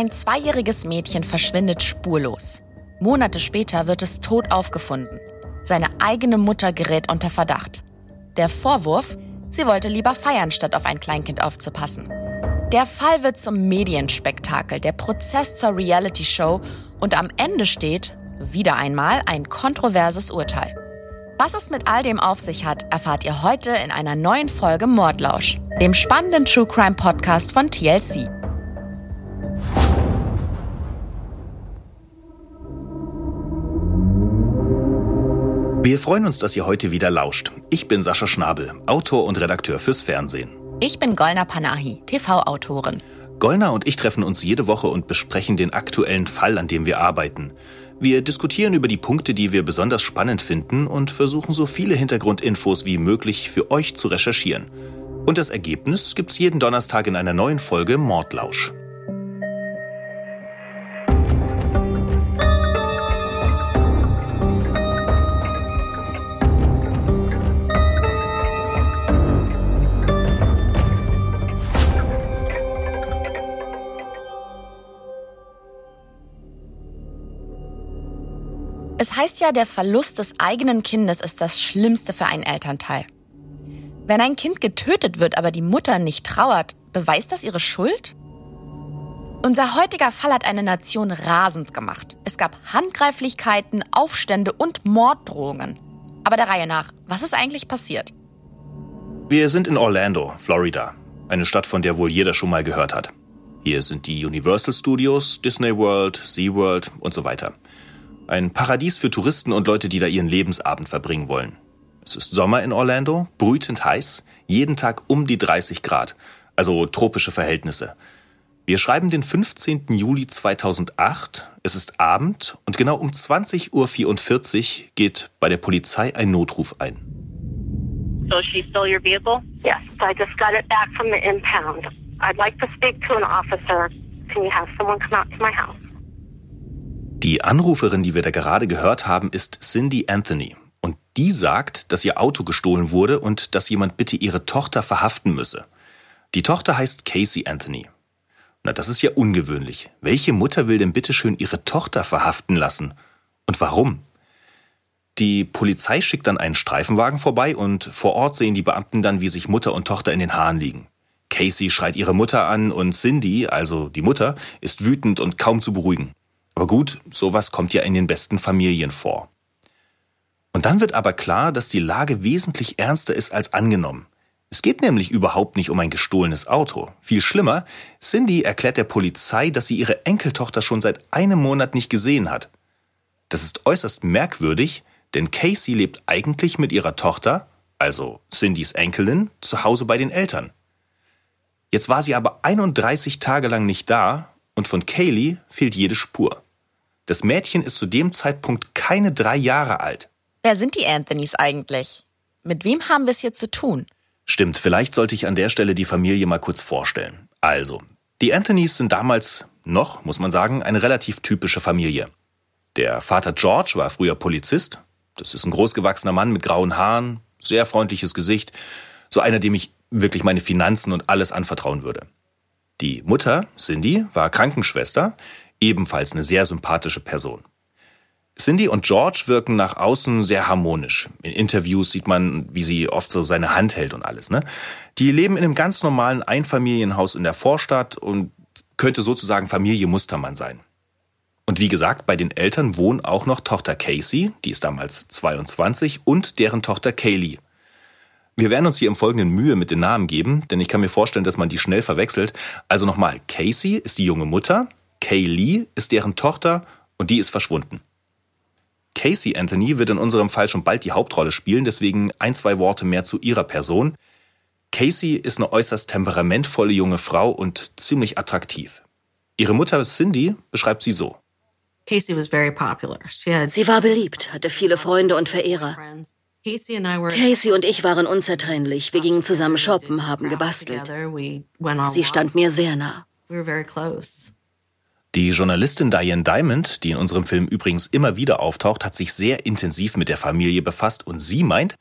Ein zweijähriges Mädchen verschwindet spurlos. Monate später wird es tot aufgefunden. Seine eigene Mutter gerät unter Verdacht. Der Vorwurf, sie wollte lieber feiern, statt auf ein Kleinkind aufzupassen. Der Fall wird zum Medienspektakel, der Prozess zur Reality-Show und am Ende steht, wieder einmal, ein kontroverses Urteil. Was es mit all dem auf sich hat, erfahrt ihr heute in einer neuen Folge Mordlausch, dem spannenden True Crime Podcast von TLC. Wir freuen uns, dass ihr heute wieder lauscht. Ich bin Sascha Schnabel, Autor und Redakteur fürs Fernsehen. Ich bin Golna Panahi, TV-Autorin. Golna und ich treffen uns jede Woche und besprechen den aktuellen Fall, an dem wir arbeiten. Wir diskutieren über die Punkte, die wir besonders spannend finden und versuchen so viele Hintergrundinfos wie möglich für euch zu recherchieren. Und das Ergebnis gibt's jeden Donnerstag in einer neuen Folge Mordlausch. Es heißt ja, der Verlust des eigenen Kindes ist das Schlimmste für einen Elternteil. Wenn ein Kind getötet wird, aber die Mutter nicht trauert, beweist das ihre Schuld? Unser heutiger Fall hat eine Nation rasend gemacht. Es gab Handgreiflichkeiten, Aufstände und Morddrohungen. Aber der Reihe nach, was ist eigentlich passiert? Wir sind in Orlando, Florida. Eine Stadt, von der wohl jeder schon mal gehört hat. Hier sind die Universal Studios, Disney World, SeaWorld und so weiter. Ein Paradies für Touristen und Leute, die da ihren Lebensabend verbringen wollen. Es ist Sommer in Orlando, brütend heiß, jeden Tag um die 30 Grad, also tropische Verhältnisse. Wir schreiben den 15. Juli 2008, es ist Abend und genau um 20.44 Uhr geht bei der Polizei ein Notruf ein. So she stole your vehicle? Yes, I just got it back from the impound. I'd like to speak to an officer. Can you have someone come out to my house? Die Anruferin, die wir da gerade gehört haben, ist Cindy Anthony. Und die sagt, dass ihr Auto gestohlen wurde und dass jemand bitte ihre Tochter verhaften müsse. Die Tochter heißt Casey Anthony. Na, das ist ja ungewöhnlich. Welche Mutter will denn bitteschön ihre Tochter verhaften lassen? Und warum? Die Polizei schickt dann einen Streifenwagen vorbei und vor Ort sehen die Beamten dann, wie sich Mutter und Tochter in den Haaren liegen. Casey schreit ihre Mutter an und Cindy, also die Mutter, ist wütend und kaum zu beruhigen. Aber gut, sowas kommt ja in den besten Familien vor. Und dann wird aber klar, dass die Lage wesentlich ernster ist als angenommen. Es geht nämlich überhaupt nicht um ein gestohlenes Auto. Viel schlimmer, Cindy erklärt der Polizei, dass sie ihre Enkeltochter schon seit einem Monat nicht gesehen hat. Das ist äußerst merkwürdig, denn Casey lebt eigentlich mit ihrer Tochter, also Cindys Enkelin, zu Hause bei den Eltern. Jetzt war sie aber 31 Tage lang nicht da und von Kaylee fehlt jede Spur. Das Mädchen ist zu dem Zeitpunkt keine drei Jahre alt. Wer sind die Anthonys eigentlich? Mit wem haben wir es hier zu tun? Stimmt, vielleicht sollte ich an der Stelle die Familie mal kurz vorstellen. Also, die Anthonys sind damals noch, muss man sagen, eine relativ typische Familie. Der Vater George war früher Polizist. Das ist ein großgewachsener Mann mit grauen Haaren, sehr freundliches Gesicht, so einer, dem ich wirklich meine Finanzen und alles anvertrauen würde. Die Mutter, Cindy, war Krankenschwester, ebenfalls eine sehr sympathische Person. Cindy und George wirken nach außen sehr harmonisch. In Interviews sieht man, wie sie oft so seine Hand hält und alles. Ne? Die leben in einem ganz normalen Einfamilienhaus in der Vorstadt und könnte sozusagen Familie Mustermann sein. Und wie gesagt, bei den Eltern wohnen auch noch Tochter Casey, die ist damals 22, und deren Tochter Kaylee, wir werden uns hier im Folgenden Mühe mit den Namen geben, denn ich kann mir vorstellen, dass man die schnell verwechselt. Also nochmal, Casey ist die junge Mutter, Kaylee ist deren Tochter und die ist verschwunden. Casey Anthony wird in unserem Fall schon bald die Hauptrolle spielen, deswegen ein, zwei Worte mehr zu ihrer Person. Casey ist eine äußerst temperamentvolle junge Frau und ziemlich attraktiv. Ihre Mutter Cindy beschreibt sie so. Sie war beliebt, hatte viele Freunde und Verehrer. Casey und ich waren unzertrennlich. Wir gingen zusammen shoppen, haben gebastelt. Sie stand mir sehr nah. Die Journalistin Diane Diamond, die in unserem Film übrigens immer wieder auftaucht, hat sich sehr intensiv mit der Familie befasst und sie meint,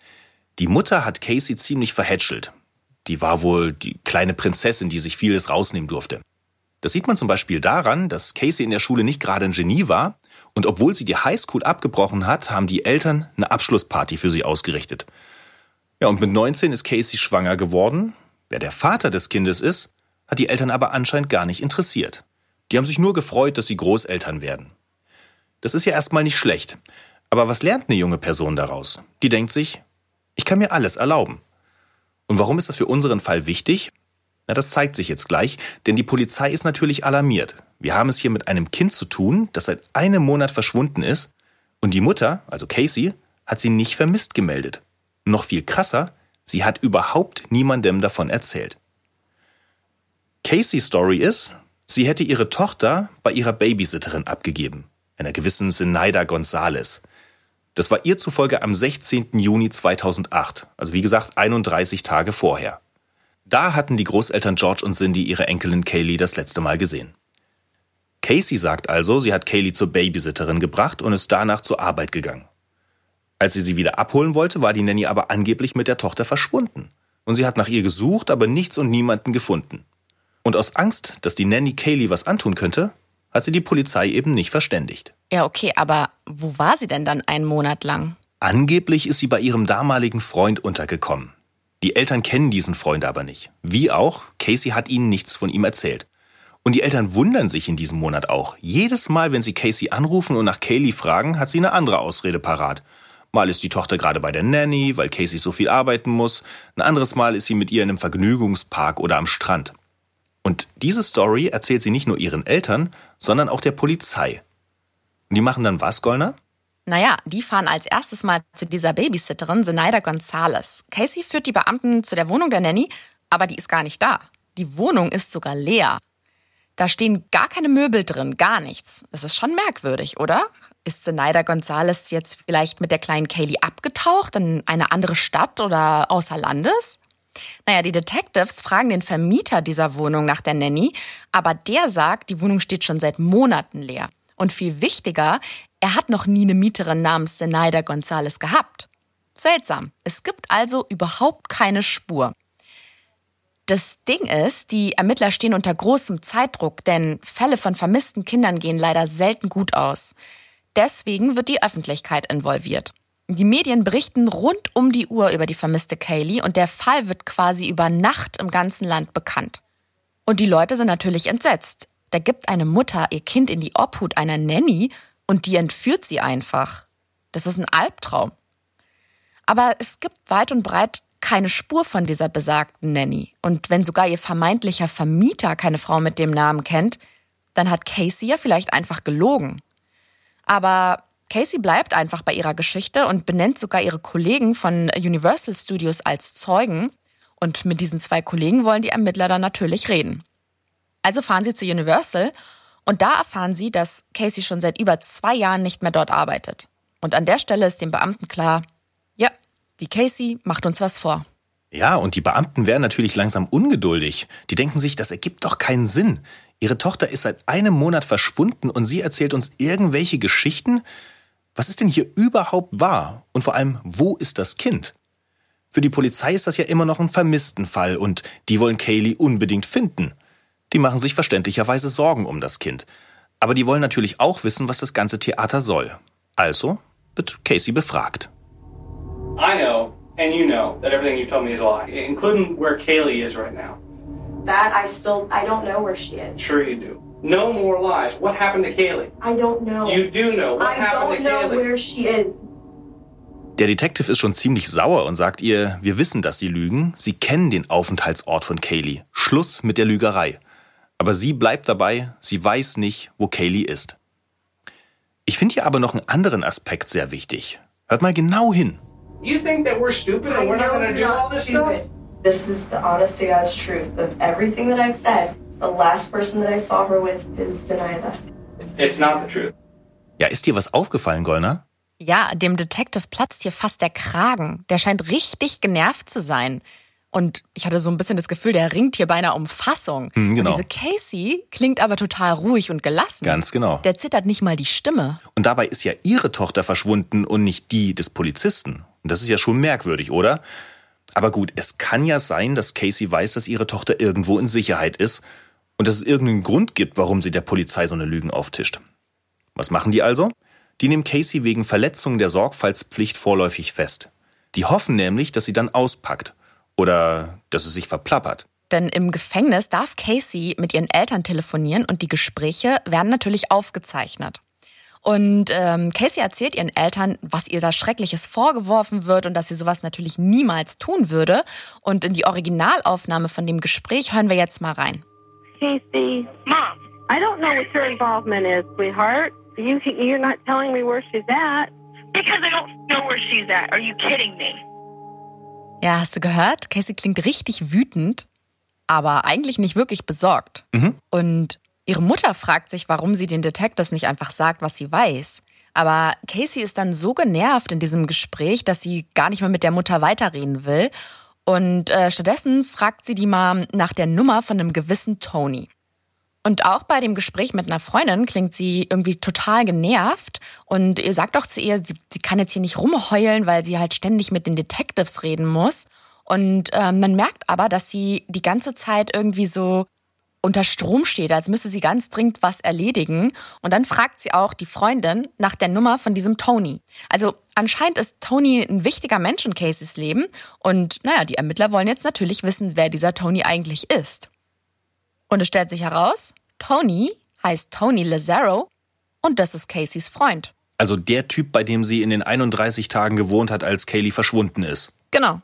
die Mutter hat Casey ziemlich verhätschelt. Die war wohl die kleine Prinzessin, die sich vieles rausnehmen durfte. Das sieht man zum Beispiel daran, dass Casey in der Schule nicht gerade ein Genie war und obwohl sie die Highschool abgebrochen hat, haben die Eltern eine Abschlussparty für sie ausgerichtet. Ja, und mit 19 ist Casey schwanger geworden. Wer der Vater des Kindes ist, hat die Eltern aber anscheinend gar nicht interessiert. Die haben sich nur gefreut, dass sie Großeltern werden. Das ist ja erstmal nicht schlecht. Aber was lernt eine junge Person daraus? Die denkt sich, ich kann mir alles erlauben. Und warum ist das für unseren Fall wichtig? Na, das zeigt sich jetzt gleich, denn die Polizei ist natürlich alarmiert. Wir haben es hier mit einem Kind zu tun, das seit einem Monat verschwunden ist, und die Mutter, also Casey, hat sie nicht vermisst gemeldet. Noch viel krasser, sie hat überhaupt niemandem davon erzählt. Caseys Story ist, sie hätte ihre Tochter bei ihrer Babysitterin abgegeben, einer gewissen Zenaida Gonzales. Das war ihr zufolge am 16. Juni 2008, also wie gesagt 31 Tage vorher. Da hatten die Großeltern George und Cindy ihre Enkelin Kaylee das letzte Mal gesehen. Casey sagt also, sie hat Kaylee zur Babysitterin gebracht und ist danach zur Arbeit gegangen. Als sie sie wieder abholen wollte, war die Nanny aber angeblich mit der Tochter verschwunden. Und sie hat nach ihr gesucht, aber nichts und niemanden gefunden. Und aus Angst, dass die Nanny Kaylee was antun könnte, hat sie die Polizei eben nicht verständigt. Ja, okay, aber wo war sie denn dann einen Monat lang? Angeblich ist sie bei ihrem damaligen Freund untergekommen. Die Eltern kennen diesen Freund aber nicht. Wie auch, Casey hat ihnen nichts von ihm erzählt. Und die Eltern wundern sich in diesem Monat auch. Jedes Mal, wenn sie Casey anrufen und nach Kaylee fragen, hat sie eine andere Ausrede parat. Mal ist die Tochter gerade bei der Nanny, weil Casey so viel arbeiten muss. Ein anderes Mal ist sie mit ihr in einem Vergnügungspark oder am Strand. Und diese Story erzählt sie nicht nur ihren Eltern, sondern auch der Polizei. Und die machen dann was, Gollner? Naja, die fahren als erstes mal zu dieser Babysitterin, Zenaida Gonzales. Casey führt die Beamten zu der Wohnung der Nanny, aber die ist gar nicht da. Die Wohnung ist sogar leer. Da stehen gar keine Möbel drin, gar nichts. Das ist schon merkwürdig, oder? Ist Zenaida Gonzales jetzt vielleicht mit der kleinen Kaylee abgetaucht in eine andere Stadt oder außer Landes? Naja, die Detectives fragen den Vermieter dieser Wohnung nach der Nanny, aber der sagt, die Wohnung steht schon seit Monaten leer. Und viel wichtiger, er hat noch nie eine Mieterin namens Zenaida Gonzales gehabt. Seltsam. Es gibt also überhaupt keine Spur. Das Ding ist, die Ermittler stehen unter großem Zeitdruck, denn Fälle von vermissten Kindern gehen leider selten gut aus. Deswegen wird die Öffentlichkeit involviert. Die Medien berichten rund um die Uhr über die vermisste Kaylee und der Fall wird quasi über Nacht im ganzen Land bekannt. Und die Leute sind natürlich entsetzt. Da gibt eine Mutter ihr Kind in die Obhut einer Nanny und die entführt sie einfach. Das ist ein Albtraum. Aber es gibt weit und breit keine Spur von dieser besagten Nanny. Und wenn sogar ihr vermeintlicher Vermieter keine Frau mit dem Namen kennt, dann hat Casey ja vielleicht einfach gelogen. Aber Casey bleibt einfach bei ihrer Geschichte und benennt sogar ihre Kollegen von Universal Studios als Zeugen. Und mit diesen zwei Kollegen wollen die Ermittler dann natürlich reden. Also fahren sie zu Universal und da erfahren sie, dass Casey schon seit über zwei Jahren nicht mehr dort arbeitet. Und an der Stelle ist dem Beamten klar, ja, die Casey macht uns was vor. Ja, und die Beamten werden natürlich langsam ungeduldig. Die denken sich, das ergibt doch keinen Sinn. Ihre Tochter ist seit einem Monat verschwunden und sie erzählt uns irgendwelche Geschichten. Was ist denn hier überhaupt wahr? Und vor allem, wo ist das Kind? Für die Polizei ist das ja immer noch ein Vermisstenfall und die wollen Kaylee unbedingt finden. Die machen sich verständlicherweise Sorgen um das Kind. Aber die wollen natürlich auch wissen, was das ganze Theater soll. Also wird Casey befragt. I know, and you know, that everything you told me is a lie, including where Kaylee is right now. That I still, I don't know where she is. Sure you do. No more lies. What happened to Kaylee? I don't know. You do know. What I happened don't to know Kaylee? where she is. Der Detective ist schon ziemlich sauer und sagt ihr, wir wissen, dass sie lügen. Sie kennen den Aufenthaltsort von Kaylee. Schluss mit der Lügerei. Aber sie bleibt dabei, sie weiß nicht, wo Kaylee ist. Ich finde hier aber noch einen anderen Aspekt sehr wichtig. Hört mal genau hin. You think that we're stupid and we're not know going to you're do all this stuff? This is the honest to God's truth of everything that I've said. The last person that I saw her with is Zenaida. It's not the truth. Ja, ist dir was aufgefallen, Gollner? Ja, dem Detective platzt hier fast der Kragen. Der scheint richtig genervt zu sein. Und ich hatte so ein bisschen das Gefühl, der ringt hier beinahe um Fassung. Hm, genau. Und diese Casey klingt aber total ruhig und gelassen. Ganz genau. Der zittert nicht mal die Stimme. Und dabei ist ja ihre Tochter verschwunden und nicht die des Polizisten. Und das ist ja schon merkwürdig, oder? Aber gut, es kann ja sein, dass Casey weiß, dass ihre Tochter irgendwo in Sicherheit ist. Und dass es irgendeinen Grund gibt, warum sie der Polizei so eine Lügen auftischt. Was machen die also? Die nehmen Casey wegen Verletzung der Sorgfaltspflicht vorläufig fest. Die hoffen nämlich, dass sie dann auspackt oder dass sie sich verplappert. Denn im Gefängnis darf Casey mit ihren Eltern telefonieren und die Gespräche werden natürlich aufgezeichnet. Und ähm, Casey erzählt ihren Eltern, was ihr da Schreckliches vorgeworfen wird und dass sie sowas natürlich niemals tun würde. Und in die Originalaufnahme von dem Gespräch hören wir jetzt mal rein. Casey, Mom, I don't know what your involvement is, sweetheart. You, you're not telling me where she's at. Because I don't know where she's at. Are you kidding me? Ja, hast du gehört? Casey klingt richtig wütend, aber eigentlich nicht wirklich besorgt. Mhm. Und ihre Mutter fragt sich, warum sie den Detectives nicht einfach sagt, was sie weiß. Aber Casey ist dann so genervt in diesem Gespräch, dass sie gar nicht mehr mit der Mutter weiterreden will. Und äh, stattdessen fragt sie die mal nach der Nummer von einem gewissen Tony. Und auch bei dem Gespräch mit einer Freundin klingt sie irgendwie total genervt und ihr sagt auch zu ihr, sie, sie kann jetzt hier nicht rumheulen, weil sie halt ständig mit den Detectives reden muss. Und äh, man merkt aber, dass sie die ganze Zeit irgendwie so unter Strom steht, als müsse sie ganz dringend was erledigen. Und dann fragt sie auch die Freundin nach der Nummer von diesem Tony. Also anscheinend ist Tony ein wichtiger Mensch in Cases Leben. Und naja, die Ermittler wollen jetzt natürlich wissen, wer dieser Tony eigentlich ist. Und es stellt sich heraus, Tony heißt Tony Lazaro und das ist Caseys Freund. Also der Typ, bei dem sie in den 31 Tagen gewohnt hat, als Kaylee verschwunden ist. Genau.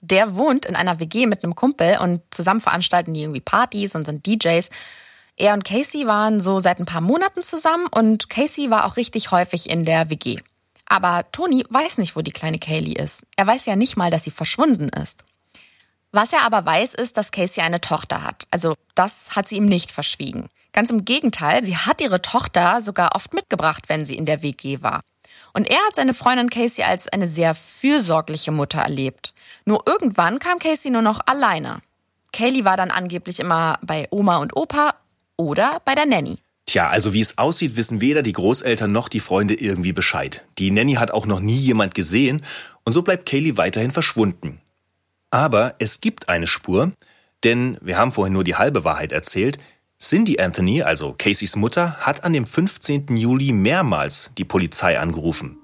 Der wohnt in einer WG mit einem Kumpel und zusammen veranstalten die irgendwie Partys und sind DJs. Er und Casey waren so seit ein paar Monaten zusammen und Casey war auch richtig häufig in der WG. Aber Tony weiß nicht, wo die kleine Kaylee ist. Er weiß ja nicht mal, dass sie verschwunden ist. Was er aber weiß, ist, dass Casey eine Tochter hat. Also das hat sie ihm nicht verschwiegen. Ganz im Gegenteil, sie hat ihre Tochter sogar oft mitgebracht, wenn sie in der WG war. Und er hat seine Freundin Casey als eine sehr fürsorgliche Mutter erlebt. Nur irgendwann kam Casey nur noch alleine. Kaylee war dann angeblich immer bei Oma und Opa oder bei der Nanny. Tja, also wie es aussieht, wissen weder die Großeltern noch die Freunde irgendwie Bescheid. Die Nanny hat auch noch nie jemand gesehen und so bleibt Kaylee weiterhin verschwunden. Aber es gibt eine Spur, denn wir haben vorhin nur die halbe Wahrheit erzählt. Cindy Anthony, also Caseys Mutter, hat an dem 15. Juli mehrmals die Polizei angerufen.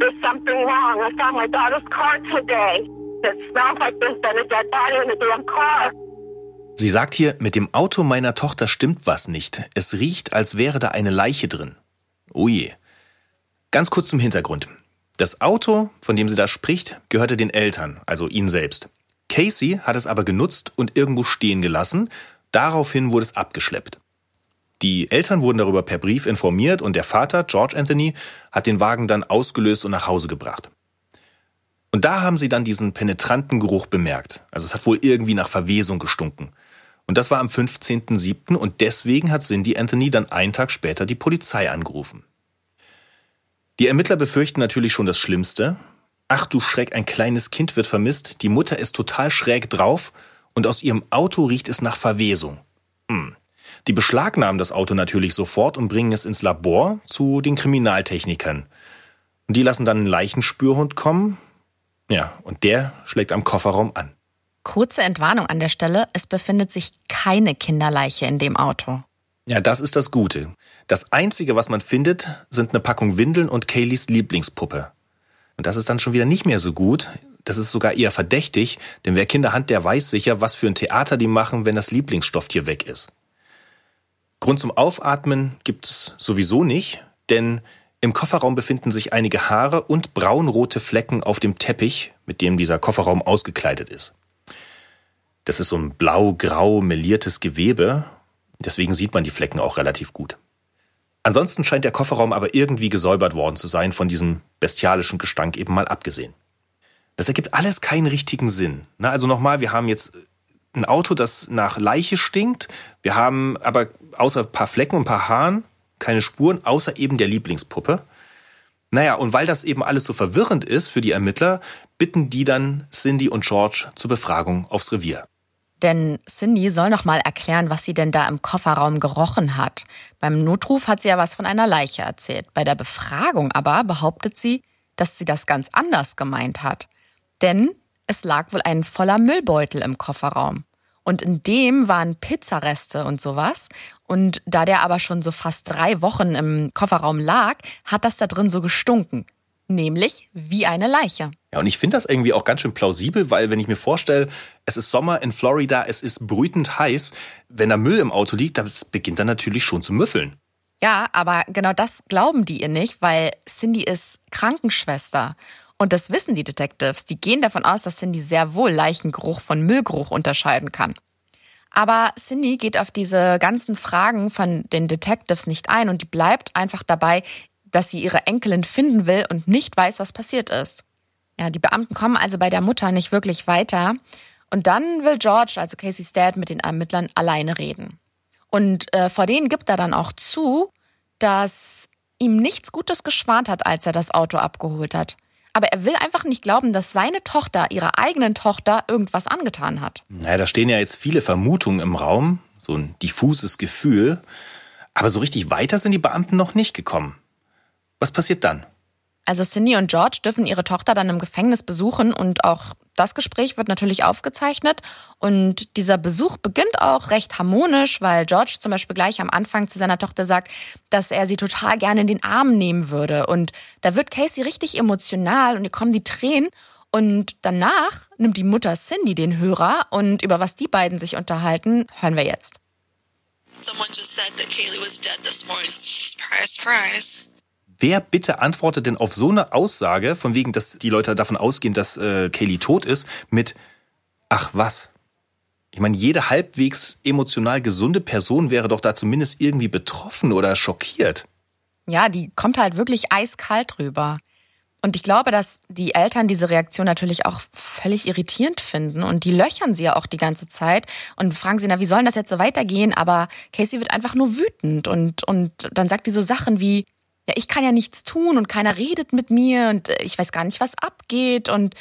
There's something wrong. I found my daughter's car today. It smells like there's been a dead body in the damn car. Sie sagt hier, mit dem Auto meiner Tochter stimmt was nicht. Es riecht, als wäre da eine Leiche drin. Oh je. Ganz kurz zum Hintergrund. Das Auto, von dem sie da spricht, gehörte den Eltern, also ihnen selbst. Casey hat es aber genutzt und irgendwo stehen gelassen. Daraufhin wurde es abgeschleppt. Die Eltern wurden darüber per Brief informiert und der Vater, George Anthony, hat den Wagen dann ausgelöst und nach Hause gebracht. Und da haben sie dann diesen penetranten Geruch bemerkt. Also es hat wohl irgendwie nach Verwesung gestunken. Und das war am 15.07. und deswegen hat Cindy Anthony dann einen Tag später die Polizei angerufen. Die Ermittler befürchten natürlich schon das Schlimmste. Ach du Schreck, ein kleines Kind wird vermisst, die Mutter ist total schräg drauf und aus ihrem Auto riecht es nach Verwesung. Hm. Die beschlagnahmen das Auto natürlich sofort und bringen es ins Labor zu den Kriminaltechnikern. Und die lassen dann einen Leichenspürhund kommen. Ja, und der schlägt am Kofferraum an. Kurze Entwarnung an der Stelle, es befindet sich keine Kinderleiche in dem Auto. Ja, das ist das Gute. Das Einzige, was man findet, sind eine Packung Windeln und Kayleys Lieblingspuppe. Und das ist dann schon wieder nicht mehr so gut. Das ist sogar eher verdächtig, denn wer Kinder hat, der weiß sicher, was für ein Theater die machen, wenn das Lieblingsstofftier weg ist. Grund zum Aufatmen gibt es sowieso nicht, denn im Kofferraum befinden sich einige Haare und braunrote Flecken auf dem Teppich, mit dem dieser Kofferraum ausgekleidet ist. Das ist so ein blau-grau meliertes Gewebe, deswegen sieht man die Flecken auch relativ gut. Ansonsten scheint der Kofferraum aber irgendwie gesäubert worden zu sein, von diesem bestialischen Gestank eben mal abgesehen. Das ergibt alles keinen richtigen Sinn. Na, also nochmal, wir haben jetzt ein Auto, das nach Leiche stinkt. Wir haben aber außer ein paar Flecken und ein paar Haaren keine Spuren, außer eben der Lieblingspuppe. Naja, und weil das eben alles so verwirrend ist für die Ermittler, bitten die dann Cindy und George zur Befragung aufs Revier. Denn Cindy soll noch mal erklären, was sie denn da im Kofferraum gerochen hat. Beim Notruf hat sie ja was von einer Leiche erzählt. Bei der Befragung aber behauptet sie, dass sie das ganz anders gemeint hat. Denn es lag wohl ein voller Müllbeutel im Kofferraum. Und in dem waren Pizzareste und sowas. Und da der aber schon so fast drei Wochen im Kofferraum lag, hat das da drin so gestunken. Nämlich wie eine Leiche. Ja, und ich finde das irgendwie auch ganz schön plausibel, weil wenn ich mir vorstelle, es ist Sommer in Florida, es ist brütend heiß, wenn da Müll im Auto liegt, das beginnt dann natürlich schon zu müffeln. Ja, aber genau das glauben die ihr nicht, weil Cindy ist Krankenschwester. Und das wissen die Detectives. Die gehen davon aus, dass Cindy sehr wohl Leichengeruch von Müllgeruch unterscheiden kann. Aber Cindy geht auf diese ganzen Fragen von den Detectives nicht ein und die bleibt einfach dabei, dass sie ihre Enkelin finden will und nicht weiß, was passiert ist. Ja, die Beamten kommen also bei der Mutter nicht wirklich weiter. Und dann will George, also Casey's Dad, mit den Ermittlern alleine reden. Und äh, vor denen gibt er dann auch zu, dass ihm nichts Gutes geschwant hat, als er das Auto abgeholt hat. Aber er will einfach nicht glauben, dass seine Tochter ihrer eigenen Tochter irgendwas angetan hat. Naja, da stehen ja jetzt viele Vermutungen im Raum, so ein diffuses Gefühl. Aber so richtig weiter sind die Beamten noch nicht gekommen. Was passiert dann? Also Cindy und George dürfen ihre Tochter dann im Gefängnis besuchen und auch das Gespräch wird natürlich aufgezeichnet. Und dieser Besuch beginnt auch recht harmonisch, weil George zum Beispiel gleich am Anfang zu seiner Tochter sagt, dass er sie total gerne in den Arm nehmen würde. Und da wird Casey richtig emotional und ihr kommen die Tränen. Und danach nimmt die Mutter Cindy den Hörer und über was die beiden sich unterhalten, hören wir jetzt. Someone just said that Kaylee was dead this morning. Surprise, surprise. Wer bitte antwortet denn auf so eine Aussage, von wegen, dass die Leute davon ausgehen, dass äh, Kaylee tot ist, mit Ach was? Ich meine, jede halbwegs emotional gesunde Person wäre doch da zumindest irgendwie betroffen oder schockiert. Ja, die kommt halt wirklich eiskalt rüber. Und ich glaube, dass die Eltern diese Reaktion natürlich auch völlig irritierend finden und die löchern sie ja auch die ganze Zeit und fragen sie, na, wie soll das jetzt so weitergehen? Aber Casey wird einfach nur wütend und, und dann sagt die so Sachen wie, ja, ich kann ja nichts tun und keiner redet mit mir und äh, ich weiß gar nicht, was abgeht und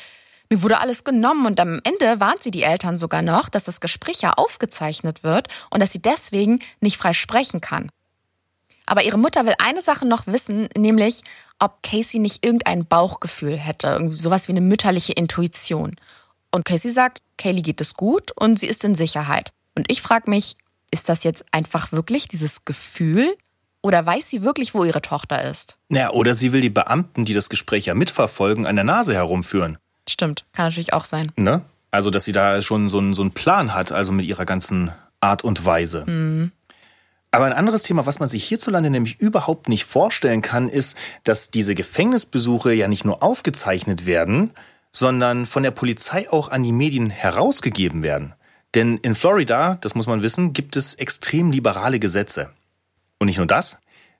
mir wurde alles genommen und am Ende warnt sie die Eltern sogar noch, dass das Gespräch ja aufgezeichnet wird und dass sie deswegen nicht frei sprechen kann. Aber ihre Mutter will eine Sache noch wissen, nämlich, ob Casey nicht irgendein Bauchgefühl hätte, sowas wie eine mütterliche Intuition. Und Casey sagt, Kaylee geht es gut und sie ist in Sicherheit. Und ich frage mich, ist das jetzt einfach wirklich dieses Gefühl oder weiß sie wirklich, wo ihre Tochter ist? Ja, oder sie will die Beamten, die das Gespräch ja mitverfolgen, an der Nase herumführen. Stimmt, kann natürlich auch sein. Ne? Also, dass sie da schon so einen, so einen Plan hat, also mit ihrer ganzen Art und Weise. Mhm. Aber ein anderes Thema, was man sich hierzulande nämlich überhaupt nicht vorstellen kann, ist, dass diese Gefängnisbesuche ja nicht nur aufgezeichnet werden, sondern von der Polizei auch an die Medien herausgegeben werden. Denn in Florida, das muss man wissen, gibt es extrem liberale Gesetze. Und nicht nur das,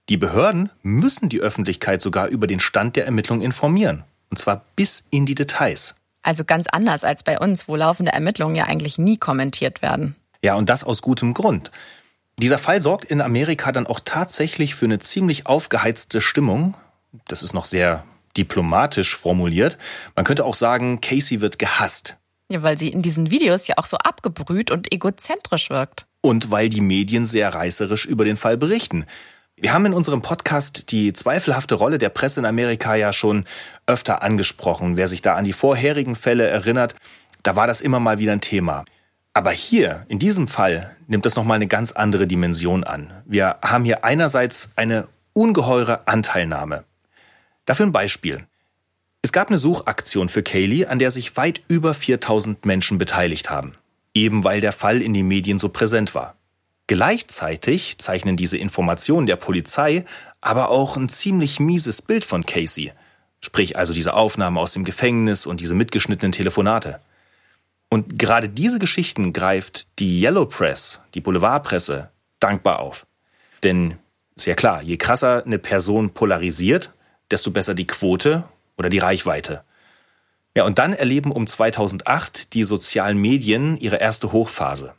die Behörden müssen die Öffentlichkeit sogar über den Stand der Ermittlungen informieren. Und zwar bis in die Details. Also ganz anders als bei uns, wo laufende Ermittlungen ja eigentlich nie kommentiert werden. Ja, und das aus gutem Grund. Dieser Fall sorgt in Amerika dann auch tatsächlich für eine ziemlich aufgeheizte Stimmung. Das ist noch sehr diplomatisch formuliert. Man könnte auch sagen, Casey wird gehasst. Ja, weil sie in diesen Videos ja auch so abgebrüht und egozentrisch wirkt und weil die Medien sehr reißerisch über den Fall berichten. Wir haben in unserem Podcast die zweifelhafte Rolle der Presse in Amerika ja schon öfter angesprochen. Wer sich da an die vorherigen Fälle erinnert, da war das immer mal wieder ein Thema. Aber hier, in diesem Fall, nimmt das nochmal eine ganz andere Dimension an. Wir haben hier einerseits eine ungeheure Anteilnahme. Dafür ein Beispiel. Es gab eine Suchaktion für Kaylee, an der sich weit über 4000 Menschen beteiligt haben eben weil der Fall in den Medien so präsent war. Gleichzeitig zeichnen diese Informationen der Polizei aber auch ein ziemlich mieses Bild von Casey, sprich also diese Aufnahme aus dem Gefängnis und diese mitgeschnittenen Telefonate. Und gerade diese Geschichten greift die Yellow Press, die Boulevardpresse, dankbar auf. Denn ist ja klar, je krasser eine Person polarisiert, desto besser die Quote oder die Reichweite. Ja, und dann erleben um 2008 die sozialen Medien ihre erste Hochphase.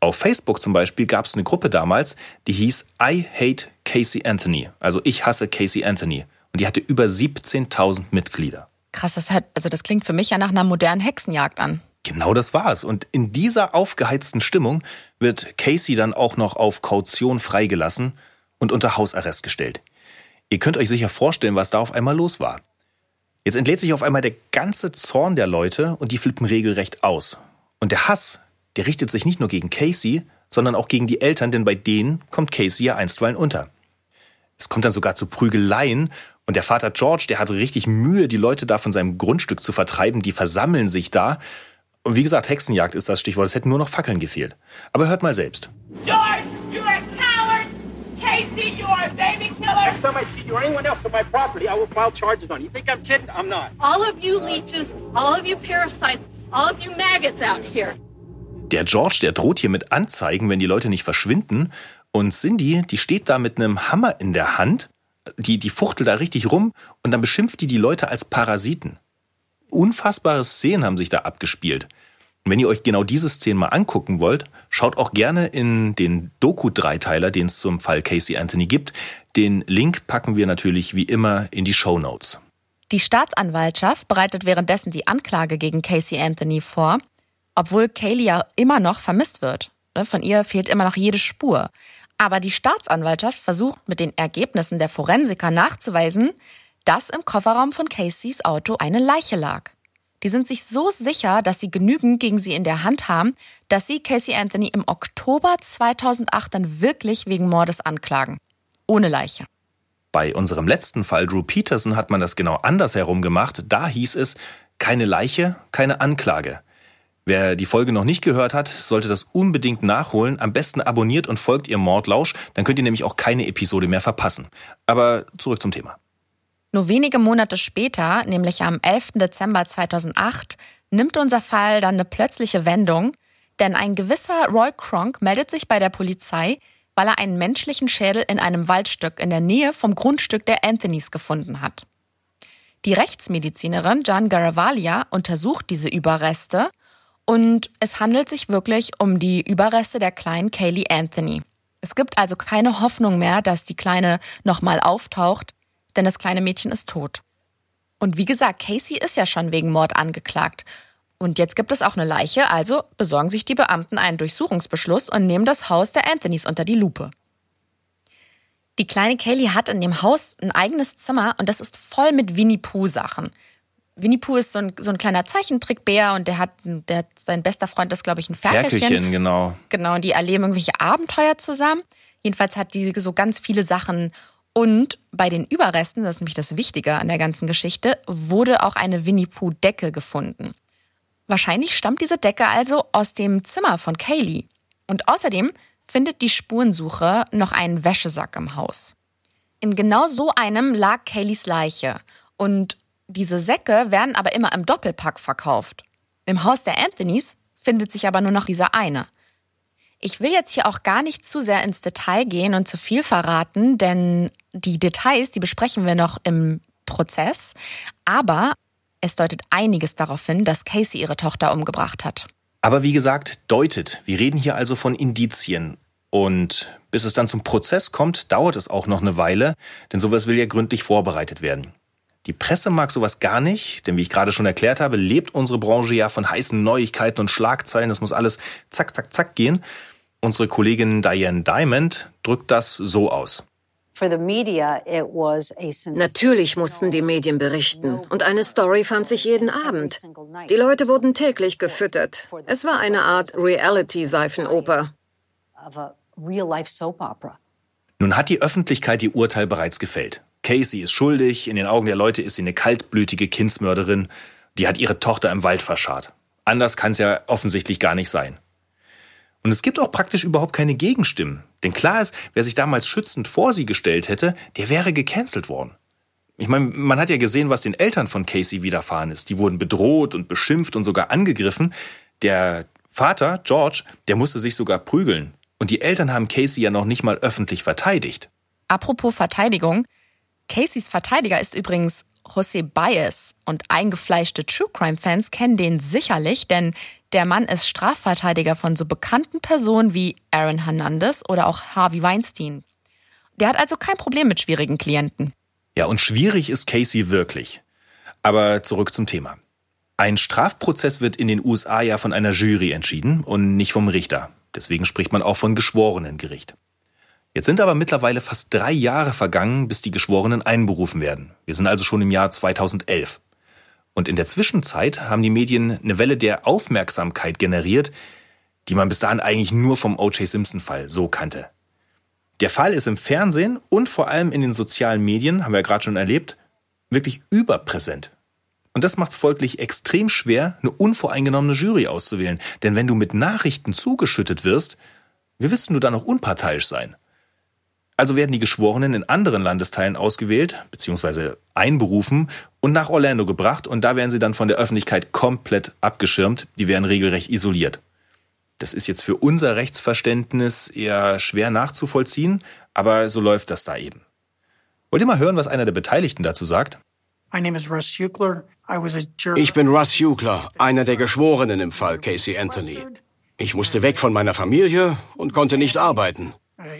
Auf Facebook zum Beispiel gab es eine Gruppe damals, die hieß I Hate Casey Anthony. Also ich hasse Casey Anthony. Und die hatte über 17.000 Mitglieder. Krass, das, hat, also das klingt für mich ja nach einer modernen Hexenjagd an. Genau das war es. Und in dieser aufgeheizten Stimmung wird Casey dann auch noch auf Kaution freigelassen und unter Hausarrest gestellt. Ihr könnt euch sicher vorstellen, was da auf einmal los war. Jetzt entlädt sich auf einmal der ganze Zorn der Leute und die flippen regelrecht aus. Und der Hass, der richtet sich nicht nur gegen Casey, sondern auch gegen die Eltern, denn bei denen kommt Casey ja einstweilen unter. Es kommt dann sogar zu Prügeleien und der Vater George, der hat richtig Mühe, die Leute da von seinem Grundstück zu vertreiben, die versammeln sich da. Und wie gesagt, Hexenjagd ist das Stichwort, es hätten nur noch Fackeln gefehlt. Aber hört mal selbst. George, coward! Casey, you are a baby killer! Next time I see you or anyone else on my property, I will file charges on you. You think I'm kidding? I'm not. All of you leeches, all of you parasites, all of you maggots out here. Der George, der droht hier mit Anzeigen, wenn die Leute nicht verschwinden. Und Cindy, die steht da mit einem Hammer in der Hand, die, die fuchtelt da richtig rum und dann beschimpft die die Leute als Parasiten. Unfassbare Szenen haben sich da abgespielt. Und wenn ihr euch genau diese Szenen mal angucken wollt, schaut auch gerne in den Doku-Dreiteiler, den es zum Fall Casey Anthony gibt. Den Link packen wir natürlich wie immer in die Show Notes. Die Staatsanwaltschaft bereitet währenddessen die Anklage gegen Casey Anthony vor, obwohl Kaylee ja immer noch vermisst wird. Ne, von ihr fehlt immer noch jede Spur. Aber die Staatsanwaltschaft versucht mit den Ergebnissen der Forensiker nachzuweisen, dass im Kofferraum von Caseys Auto eine Leiche lag. Die sind sich so sicher, dass sie genügend gegen sie in der Hand haben, dass sie Casey Anthony im Oktober 2008 dann wirklich wegen Mordes anklagen. Ohne Leiche. Bei unserem letzten Fall, Drew Peterson, hat man das genau andersherum gemacht. Da hieß es, keine Leiche, keine Anklage. Wer die Folge noch nicht gehört hat, sollte das unbedingt nachholen. Am besten abonniert und folgt ihr Mordlausch, dann könnt ihr nämlich auch keine Episode mehr verpassen. Aber zurück zum Thema. Nur wenige Monate später, nämlich am 11. Dezember 2008, nimmt unser Fall dann eine plötzliche Wendung, denn ein gewisser Roy Kronk meldet sich bei der Polizei, weil er einen menschlichen Schädel in einem Waldstück in der Nähe vom Grundstück der Anthonys gefunden hat. Die Rechtsmedizinerin Jan Garavaglia untersucht diese Überreste und es handelt sich wirklich um die Überreste der kleinen Kaylee Anthony. Es gibt also keine Hoffnung mehr, dass die Kleine nochmal auftaucht, denn das kleine Mädchen ist tot. Und wie gesagt, Casey ist ja schon wegen Mord angeklagt. Und jetzt gibt es auch eine Leiche, also besorgen sich die Beamten einen Durchsuchungsbeschluss und nehmen das Haus der Anthonys unter die Lupe. Die kleine Kaylee hat in dem Haus ein eigenes Zimmer und das ist voll mit Winnie Pooh-Sachen. Winnie Pooh ist so ein, so ein kleiner Zeichentrickbär und der hat, der hat sein bester Freund ist, glaube ich, ein Ferkelchen. Ferkelchen, genau. Genau, und die erleben irgendwelche Abenteuer zusammen. Jedenfalls hat die so ganz viele Sachen. Und bei den Überresten, das ist nämlich das Wichtige an der ganzen Geschichte, wurde auch eine Winnie Pooh-Decke gefunden. Wahrscheinlich stammt diese Decke also aus dem Zimmer von Kaylee. Und außerdem findet die Spurensuche noch einen Wäschesack im Haus. In genau so einem lag Kayleys Leiche. Und diese Säcke werden aber immer im Doppelpack verkauft. Im Haus der Anthonys findet sich aber nur noch dieser eine. Ich will jetzt hier auch gar nicht zu sehr ins Detail gehen und zu viel verraten, denn die Details, die besprechen wir noch im Prozess. Aber es deutet einiges darauf hin, dass Casey ihre Tochter umgebracht hat. Aber wie gesagt, deutet. Wir reden hier also von Indizien. Und bis es dann zum Prozess kommt, dauert es auch noch eine Weile, denn sowas will ja gründlich vorbereitet werden. Die Presse mag sowas gar nicht, denn wie ich gerade schon erklärt habe, lebt unsere Branche ja von heißen Neuigkeiten und Schlagzeilen. Es muss alles zack, zack, zack gehen. Unsere Kollegin Diane Diamond drückt das so aus. Natürlich mussten die Medien berichten. Und eine Story fand sich jeden Abend. Die Leute wurden täglich gefüttert. Es war eine Art Reality-Seifenoper. Nun hat die Öffentlichkeit ihr Urteil bereits gefällt. Casey ist schuldig, in den Augen der Leute ist sie eine kaltblütige Kindsmörderin, die hat ihre Tochter im Wald verscharrt. Anders kann es ja offensichtlich gar nicht sein. Und es gibt auch praktisch überhaupt keine Gegenstimmen. Denn klar ist, wer sich damals schützend vor sie gestellt hätte, der wäre gecancelt worden. Ich meine, man hat ja gesehen, was den Eltern von Casey widerfahren ist. Die wurden bedroht und beschimpft und sogar angegriffen. Der Vater, George, der musste sich sogar prügeln. Und die Eltern haben Casey ja noch nicht mal öffentlich verteidigt. Apropos Verteidigung, Caseys Verteidiger ist übrigens Jose Baez und eingefleischte True Crime Fans kennen den sicherlich, denn der Mann ist Strafverteidiger von so bekannten Personen wie Aaron Hernandez oder auch Harvey Weinstein. Der hat also kein Problem mit schwierigen Klienten. Ja, und schwierig ist Casey wirklich. Aber zurück zum Thema. Ein Strafprozess wird in den USA ja von einer Jury entschieden und nicht vom Richter. Deswegen spricht man auch von Geschworenengericht. Jetzt sind aber mittlerweile fast drei Jahre vergangen, bis die Geschworenen einberufen werden. Wir sind also schon im Jahr 2011. Und in der Zwischenzeit haben die Medien eine Welle der Aufmerksamkeit generiert, die man bis dahin eigentlich nur vom O.J. Simpson-Fall so kannte. Der Fall ist im Fernsehen und vor allem in den sozialen Medien, haben wir ja gerade schon erlebt, wirklich überpräsent. Und das macht es folglich extrem schwer, eine unvoreingenommene Jury auszuwählen. Denn wenn du mit Nachrichten zugeschüttet wirst, wie willst du dann noch unparteiisch sein? Also werden die Geschworenen in anderen Landesteilen ausgewählt bzw. einberufen und nach Orlando gebracht und da werden sie dann von der Öffentlichkeit komplett abgeschirmt. Die werden regelrecht isoliert. Das ist jetzt für unser Rechtsverständnis eher schwer nachzuvollziehen, aber so läuft das da eben. Wollt ihr mal hören, was einer der Beteiligten dazu sagt? Ich bin Russ Hugler, einer der Geschworenen im Fall Casey Anthony. Ich musste weg von meiner Familie und konnte nicht arbeiten.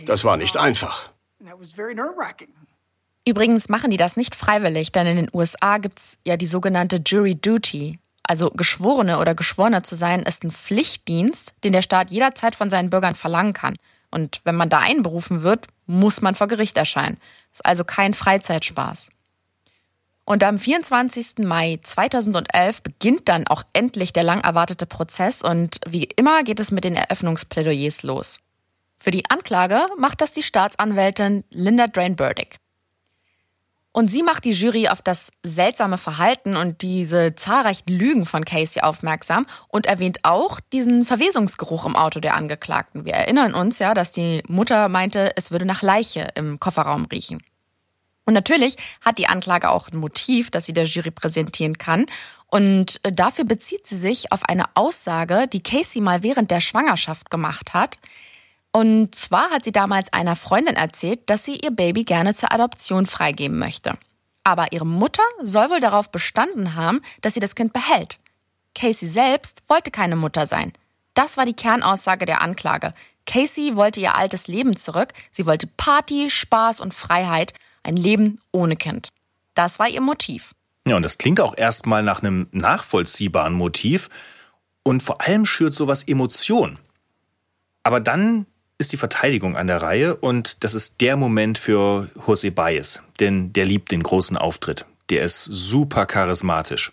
Das war nicht einfach. Übrigens machen die das nicht freiwillig, denn in den USA gibt es ja die sogenannte Jury Duty. Also Geschworene oder Geschworener zu sein, ist ein Pflichtdienst, den der Staat jederzeit von seinen Bürgern verlangen kann. Und wenn man da einberufen wird, muss man vor Gericht erscheinen. Ist also kein Freizeitspaß. Und am 24. Mai 2011 beginnt dann auch endlich der lang erwartete Prozess und wie immer geht es mit den Eröffnungsplädoyers los. Für die Anklage macht das die Staatsanwältin Linda Drain Burdick. Und sie macht die Jury auf das seltsame Verhalten und diese zahlreichen Lügen von Casey aufmerksam und erwähnt auch diesen Verwesungsgeruch im Auto der Angeklagten. Wir erinnern uns ja, dass die Mutter meinte, es würde nach Leiche im Kofferraum riechen. Und natürlich hat die Anklage auch ein Motiv, das sie der Jury präsentieren kann. Und dafür bezieht sie sich auf eine Aussage, die Casey mal während der Schwangerschaft gemacht hat. Und zwar hat sie damals einer Freundin erzählt, dass sie ihr Baby gerne zur Adoption freigeben möchte. Aber ihre Mutter soll wohl darauf bestanden haben, dass sie das Kind behält. Casey selbst wollte keine Mutter sein. Das war die Kernaussage der Anklage. Casey wollte ihr altes Leben zurück. Sie wollte Party, Spaß und Freiheit. Ein Leben ohne Kind. Das war ihr Motiv. Ja, und das klingt auch erstmal nach einem nachvollziehbaren Motiv. Und vor allem schürt sowas Emotion. Aber dann ist die Verteidigung an der Reihe und das ist der Moment für Jose Baez, denn der liebt den großen Auftritt. Der ist super charismatisch.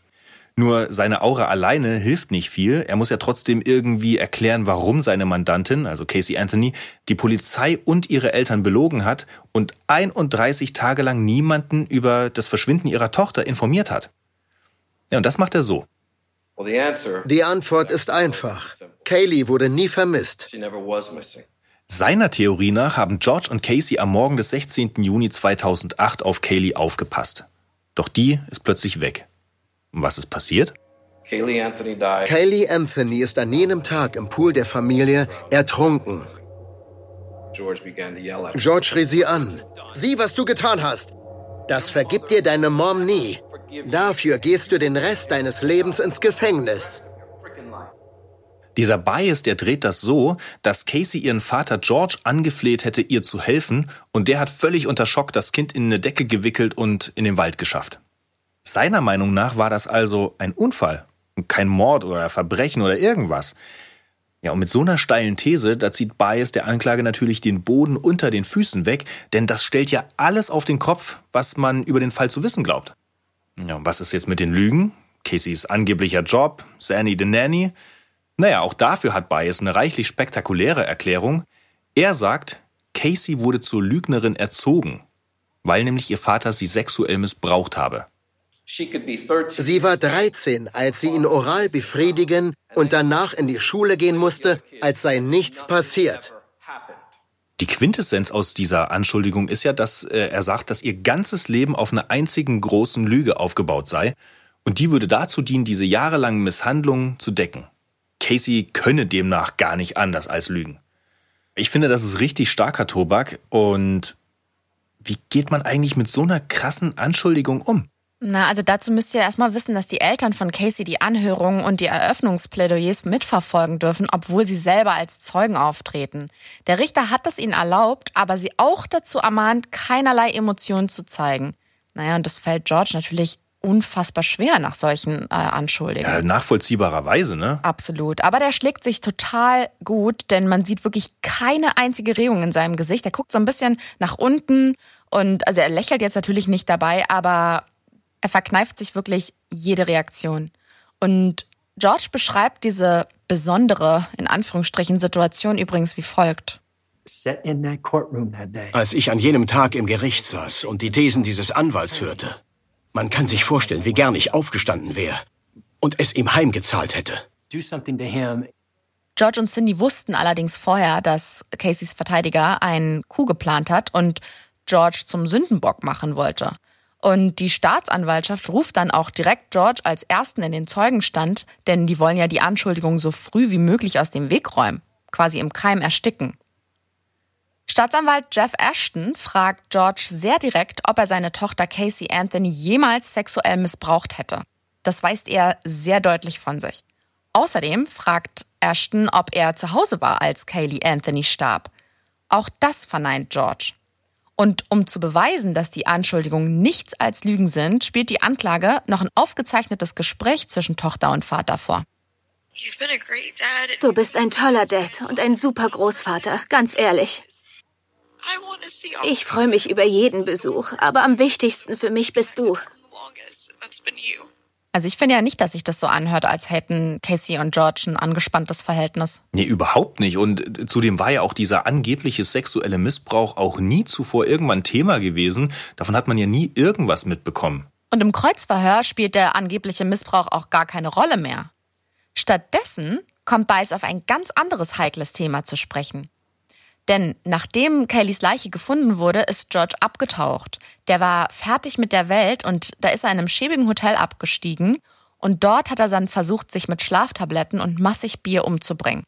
Nur seine Aura alleine hilft nicht viel. Er muss ja trotzdem irgendwie erklären, warum seine Mandantin, also Casey Anthony, die Polizei und ihre Eltern belogen hat und 31 Tage lang niemanden über das Verschwinden ihrer Tochter informiert hat. Ja, und das macht er so. Die Antwort ist einfach. Kaylee wurde nie vermisst. Seiner Theorie nach haben George und Casey am Morgen des 16. Juni 2008 auf Kaylee aufgepasst. Doch die ist plötzlich weg. Und was ist passiert? Kaylee Anthony ist an jenem Tag im Pool der Familie ertrunken. George schrie sie an. Sieh, was du getan hast. Das vergibt dir deine Mom nie. Dafür gehst du den Rest deines Lebens ins Gefängnis. Dieser Bias, der dreht das so, dass Casey ihren Vater George angefleht hätte, ihr zu helfen, und der hat völlig unter Schock das Kind in eine Decke gewickelt und in den Wald geschafft. Seiner Meinung nach war das also ein Unfall und kein Mord oder Verbrechen oder irgendwas. Ja, und mit so einer steilen These, da zieht Bias der Anklage natürlich den Boden unter den Füßen weg, denn das stellt ja alles auf den Kopf, was man über den Fall zu wissen glaubt. Ja, und was ist jetzt mit den Lügen? Caseys angeblicher Job, Sandy the Nanny, naja, auch dafür hat Bias eine reichlich spektakuläre Erklärung. Er sagt, Casey wurde zur Lügnerin erzogen, weil nämlich ihr Vater sie sexuell missbraucht habe. Sie war 13, als sie ihn oral befriedigen und danach in die Schule gehen musste, als sei nichts passiert. Die Quintessenz aus dieser Anschuldigung ist ja, dass äh, er sagt, dass ihr ganzes Leben auf einer einzigen großen Lüge aufgebaut sei und die würde dazu dienen, diese jahrelangen Misshandlungen zu decken. Casey könne demnach gar nicht anders als lügen. Ich finde, das ist richtig starker Tobak und wie geht man eigentlich mit so einer krassen Anschuldigung um? Na, also dazu müsst ihr erstmal wissen, dass die Eltern von Casey die Anhörungen und die Eröffnungsplädoyers mitverfolgen dürfen, obwohl sie selber als Zeugen auftreten. Der Richter hat es ihnen erlaubt, aber sie auch dazu ermahnt, keinerlei Emotionen zu zeigen. Naja, und das fällt George natürlich unfassbar schwer nach solchen äh, Anschuldigungen. Ja, nachvollziehbarerweise, ne? Absolut. Aber der schlägt sich total gut, denn man sieht wirklich keine einzige Regung in seinem Gesicht. Er guckt so ein bisschen nach unten und also er lächelt jetzt natürlich nicht dabei, aber er verkneift sich wirklich jede Reaktion. Und George beschreibt diese besondere, in Anführungsstrichen, Situation übrigens wie folgt. Als ich an jenem Tag im Gericht saß und die Thesen dieses Anwalts hörte, man kann sich vorstellen, wie gern ich aufgestanden wäre und es ihm heimgezahlt hätte. George und Cindy wussten allerdings vorher, dass Caseys Verteidiger einen Coup geplant hat und George zum Sündenbock machen wollte. Und die Staatsanwaltschaft ruft dann auch direkt George als ersten in den Zeugenstand, denn die wollen ja die Anschuldigung so früh wie möglich aus dem Weg räumen, quasi im Keim ersticken. Staatsanwalt Jeff Ashton fragt George sehr direkt, ob er seine Tochter Casey Anthony jemals sexuell missbraucht hätte. Das weist er sehr deutlich von sich. Außerdem fragt Ashton, ob er zu Hause war, als Kaylee Anthony starb. Auch das verneint George. Und um zu beweisen, dass die Anschuldigungen nichts als Lügen sind, spielt die Anklage noch ein aufgezeichnetes Gespräch zwischen Tochter und Vater vor. Du bist ein toller Dad und ein super Großvater, ganz ehrlich. Ich freue mich über jeden Besuch, aber am wichtigsten für mich bist du. Also ich finde ja nicht, dass sich das so anhört, als hätten Casey und George ein angespanntes Verhältnis. Nee, überhaupt nicht. Und zudem war ja auch dieser angebliche sexuelle Missbrauch auch nie zuvor irgendwann Thema gewesen. Davon hat man ja nie irgendwas mitbekommen. Und im Kreuzverhör spielt der angebliche Missbrauch auch gar keine Rolle mehr. Stattdessen kommt Bice auf ein ganz anderes heikles Thema zu sprechen. Denn nachdem Kayleys Leiche gefunden wurde, ist George abgetaucht. Der war fertig mit der Welt und da ist er in einem schäbigen Hotel abgestiegen und dort hat er dann versucht, sich mit Schlaftabletten und massig Bier umzubringen.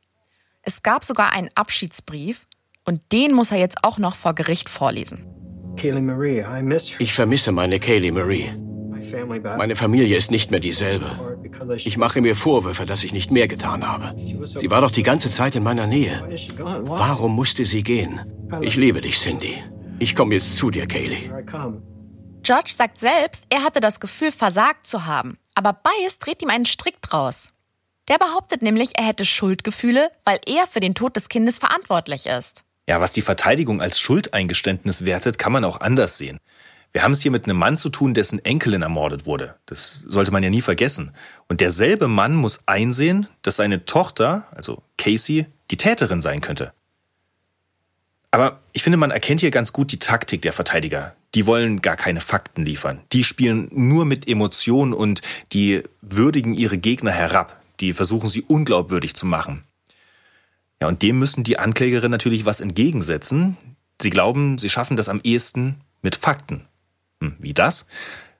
Es gab sogar einen Abschiedsbrief und den muss er jetzt auch noch vor Gericht vorlesen. Ich vermisse meine Kaylee Marie. Meine Familie ist nicht mehr dieselbe. Ich mache mir Vorwürfe, dass ich nicht mehr getan habe. Sie war doch die ganze Zeit in meiner Nähe. Warum musste sie gehen? Ich liebe dich, Cindy. Ich komme jetzt zu dir, Kaylee. George sagt selbst, er hatte das Gefühl, versagt zu haben. Aber Bias dreht ihm einen Strick draus. Der behauptet nämlich, er hätte Schuldgefühle, weil er für den Tod des Kindes verantwortlich ist. Ja, was die Verteidigung als Schuldeingeständnis wertet, kann man auch anders sehen. Wir haben es hier mit einem Mann zu tun, dessen Enkelin ermordet wurde. Das sollte man ja nie vergessen. Und derselbe Mann muss einsehen, dass seine Tochter, also Casey, die Täterin sein könnte. Aber ich finde, man erkennt hier ganz gut die Taktik der Verteidiger. Die wollen gar keine Fakten liefern. Die spielen nur mit Emotionen und die würdigen ihre Gegner herab. Die versuchen sie unglaubwürdig zu machen. Ja, und dem müssen die Anklägerin natürlich was entgegensetzen. Sie glauben, sie schaffen das am ehesten mit Fakten. Wie das?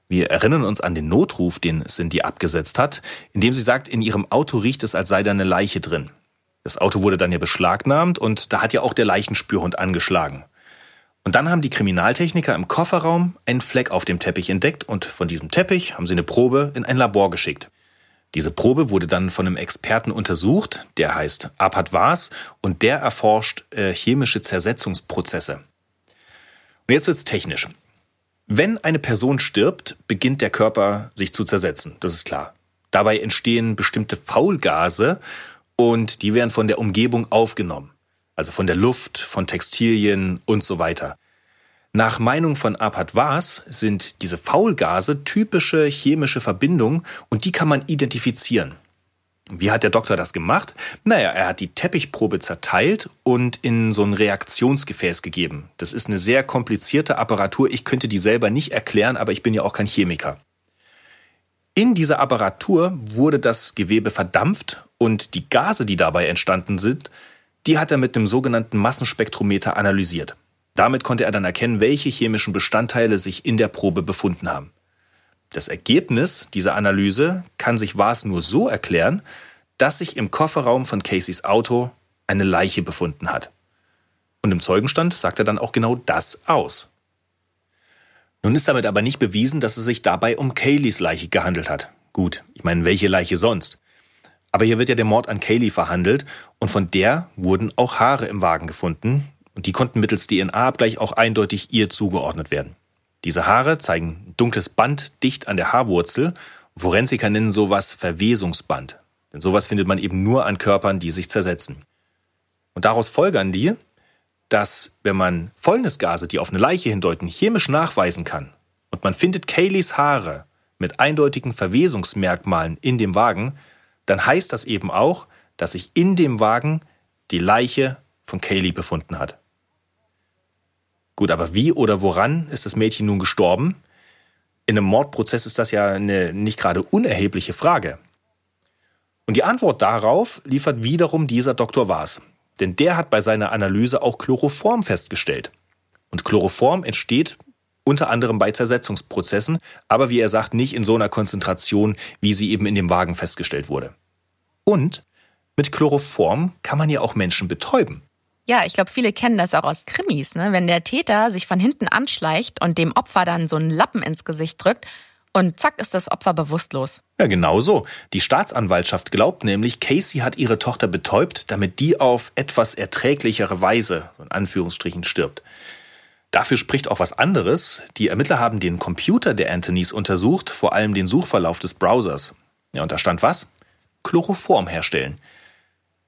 Wir erinnern uns an den Notruf, den Cindy abgesetzt hat, indem sie sagt, in ihrem Auto riecht es, als sei da eine Leiche drin. Das Auto wurde dann ja beschlagnahmt und da hat ja auch der Leichenspürhund angeschlagen. Und dann haben die Kriminaltechniker im Kofferraum einen Fleck auf dem Teppich entdeckt und von diesem Teppich haben sie eine Probe in ein Labor geschickt. Diese Probe wurde dann von einem Experten untersucht, der heißt Arpad Vaz und der erforscht äh, chemische Zersetzungsprozesse. Und jetzt wird's technisch. Wenn eine Person stirbt, beginnt der Körper sich zu zersetzen, das ist klar. Dabei entstehen bestimmte Faulgase und die werden von der Umgebung aufgenommen, also von der Luft, von Textilien und so weiter. Nach Meinung von Arpad Vaz sind diese Faulgase typische chemische Verbindungen und die kann man identifizieren. Wie hat der Doktor das gemacht? Naja, er hat die Teppichprobe zerteilt und in so ein Reaktionsgefäß gegeben. Das ist eine sehr komplizierte Apparatur. Ich könnte die selber nicht erklären, aber ich bin ja auch kein Chemiker. In dieser Apparatur wurde das Gewebe verdampft und die Gase, die dabei entstanden sind, die hat er mit einem sogenannten Massenspektrometer analysiert. Damit konnte er dann erkennen, welche chemischen Bestandteile sich in der Probe befunden haben. Das Ergebnis dieser Analyse kann sich Vars nur so erklären, dass sich im Kofferraum von Caseys Auto eine Leiche befunden hat. Und im Zeugenstand sagt er dann auch genau das aus. Nun ist damit aber nicht bewiesen, dass es sich dabei um Kayleys Leiche gehandelt hat. Gut, ich meine, welche Leiche sonst? Aber hier wird ja der Mord an Kaylee verhandelt und von der wurden auch Haare im Wagen gefunden und die konnten mittels DNA-Abgleich auch eindeutig ihr zugeordnet werden. Diese Haare zeigen dunkles Band dicht an der Haarwurzel. Forensiker nennen sowas Verwesungsband. Denn sowas findet man eben nur an Körpern, die sich zersetzen. Und daraus folgern die, dass wenn man Fäulnisgase, die auf eine Leiche hindeuten, chemisch nachweisen kann und man findet Kayleys Haare mit eindeutigen Verwesungsmerkmalen in dem Wagen, dann heißt das eben auch, dass sich in dem Wagen die Leiche von Kaylee befunden hat. Gut, aber wie oder woran ist das Mädchen nun gestorben? In einem Mordprozess ist das ja eine nicht gerade unerhebliche Frage. Und die Antwort darauf liefert wiederum dieser Dr. Waas. Denn der hat bei seiner Analyse auch Chloroform festgestellt. Und Chloroform entsteht unter anderem bei Zersetzungsprozessen, aber wie er sagt, nicht in so einer Konzentration, wie sie eben in dem Wagen festgestellt wurde. Und mit Chloroform kann man ja auch Menschen betäuben. Ja, ich glaube, viele kennen das auch aus Krimis, ne? Wenn der Täter sich von hinten anschleicht und dem Opfer dann so einen Lappen ins Gesicht drückt und zack ist das Opfer bewusstlos. Ja, genau so. Die Staatsanwaltschaft glaubt nämlich, Casey hat ihre Tochter betäubt, damit die auf etwas erträglichere Weise, in Anführungsstrichen, stirbt. Dafür spricht auch was anderes. Die Ermittler haben den Computer der Anthonys untersucht, vor allem den Suchverlauf des Browsers. Ja, und da stand was? Chloroform herstellen.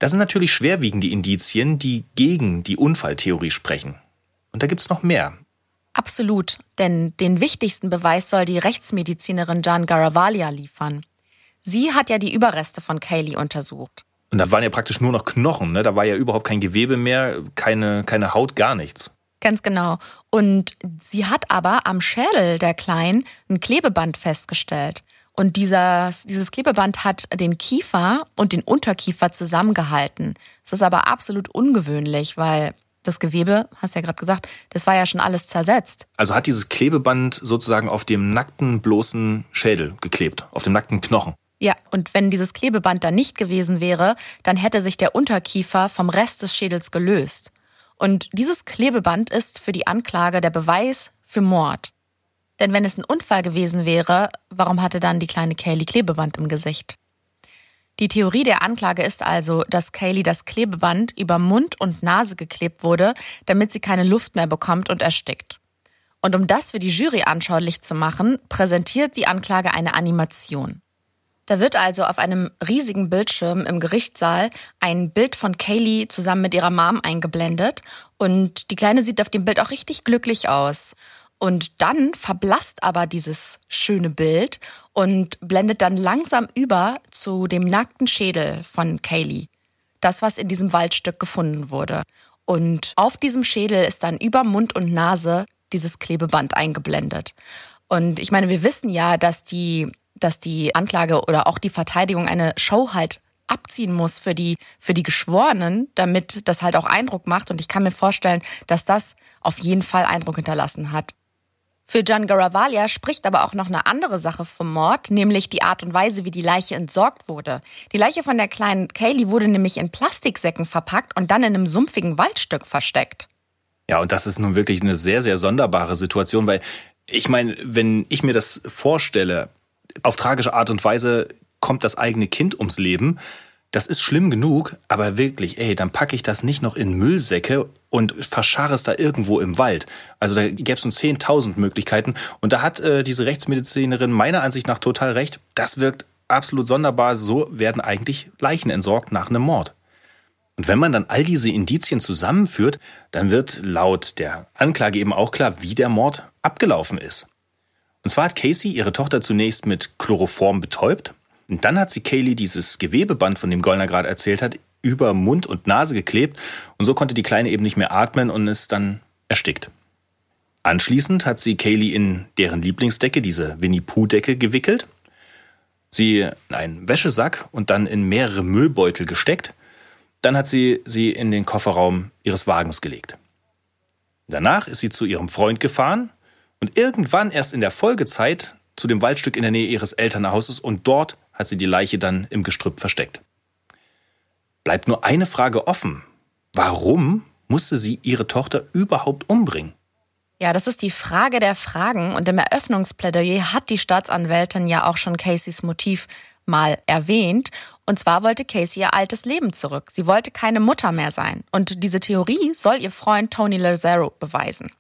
Das sind natürlich schwerwiegende Indizien, die gegen die Unfalltheorie sprechen. Und da gibt's noch mehr. Absolut, denn den wichtigsten Beweis soll die Rechtsmedizinerin Jan Garavaglia liefern. Sie hat ja die Überreste von Kaylee untersucht. Und da waren ja praktisch nur noch Knochen, ne? Da war ja überhaupt kein Gewebe mehr, keine, keine Haut, gar nichts. Ganz genau. Und sie hat aber am Schädel der Kleinen ein Klebeband festgestellt. Und dieses, dieses Klebeband hat den Kiefer und den Unterkiefer zusammengehalten. Das ist aber absolut ungewöhnlich, weil das Gewebe, hast du ja gerade gesagt, das war ja schon alles zersetzt. Also hat dieses Klebeband sozusagen auf dem nackten, bloßen Schädel geklebt, auf dem nackten Knochen. Ja, und wenn dieses Klebeband da nicht gewesen wäre, dann hätte sich der Unterkiefer vom Rest des Schädels gelöst. Und dieses Klebeband ist für die Anklage der Beweis für Mord. Denn wenn es ein Unfall gewesen wäre, warum hatte dann die kleine Kaylee Klebeband im Gesicht? Die Theorie der Anklage ist also, dass Kaylee das Klebeband über Mund und Nase geklebt wurde, damit sie keine Luft mehr bekommt und erstickt. Und um das für die Jury anschaulich zu machen, präsentiert die Anklage eine Animation. Da wird also auf einem riesigen Bildschirm im Gerichtssaal ein Bild von Kaylee zusammen mit ihrer Mom eingeblendet und die Kleine sieht auf dem Bild auch richtig glücklich aus. Und dann verblasst aber dieses schöne Bild und blendet dann langsam über zu dem nackten Schädel von Kaylee. Das, was in diesem Waldstück gefunden wurde. Und auf diesem Schädel ist dann über Mund und Nase dieses Klebeband eingeblendet. Und ich meine, wir wissen ja, dass die, dass die Anklage oder auch die Verteidigung eine Show halt abziehen muss für die, für die Geschworenen, damit das halt auch Eindruck macht. Und ich kann mir vorstellen, dass das auf jeden Fall Eindruck hinterlassen hat. Für John Garavaglia spricht aber auch noch eine andere Sache vom Mord, nämlich die Art und Weise, wie die Leiche entsorgt wurde. Die Leiche von der kleinen Kaylee wurde nämlich in Plastiksäcken verpackt und dann in einem sumpfigen Waldstück versteckt. Ja, und das ist nun wirklich eine sehr, sehr sonderbare Situation, weil ich meine, wenn ich mir das vorstelle, auf tragische Art und Weise kommt das eigene Kind ums Leben, das ist schlimm genug, aber wirklich, ey, dann packe ich das nicht noch in Müllsäcke und verscharre es da irgendwo im Wald. Also da gäbe es nun 10.000 Möglichkeiten. Und da hat äh, diese Rechtsmedizinerin meiner Ansicht nach total recht. Das wirkt absolut sonderbar. So werden eigentlich Leichen entsorgt nach einem Mord. Und wenn man dann all diese Indizien zusammenführt, dann wird laut der Anklage eben auch klar, wie der Mord abgelaufen ist. Und zwar hat Casey ihre Tochter zunächst mit Chloroform betäubt, und dann hat sie Kaylee dieses Gewebeband, von dem Gollner gerade erzählt hat, über Mund und Nase geklebt und so konnte die Kleine eben nicht mehr atmen und ist dann erstickt. Anschließend hat sie Kaylee in deren Lieblingsdecke, diese Winnie-Pooh-Decke, gewickelt, sie in einen Wäschesack und dann in mehrere Müllbeutel gesteckt. Dann hat sie sie in den Kofferraum ihres Wagens gelegt. Danach ist sie zu ihrem Freund gefahren und irgendwann erst in der Folgezeit zu dem Waldstück in der Nähe ihres Elternhauses und dort hat sie die Leiche dann im Gestrüpp versteckt. Bleibt nur eine Frage offen. Warum musste sie ihre Tochter überhaupt umbringen? Ja, das ist die Frage der Fragen und im Eröffnungsplädoyer hat die Staatsanwältin ja auch schon Caseys Motiv mal erwähnt. Und zwar wollte Casey ihr altes Leben zurück. Sie wollte keine Mutter mehr sein. Und diese Theorie soll ihr Freund Tony Lazaro beweisen.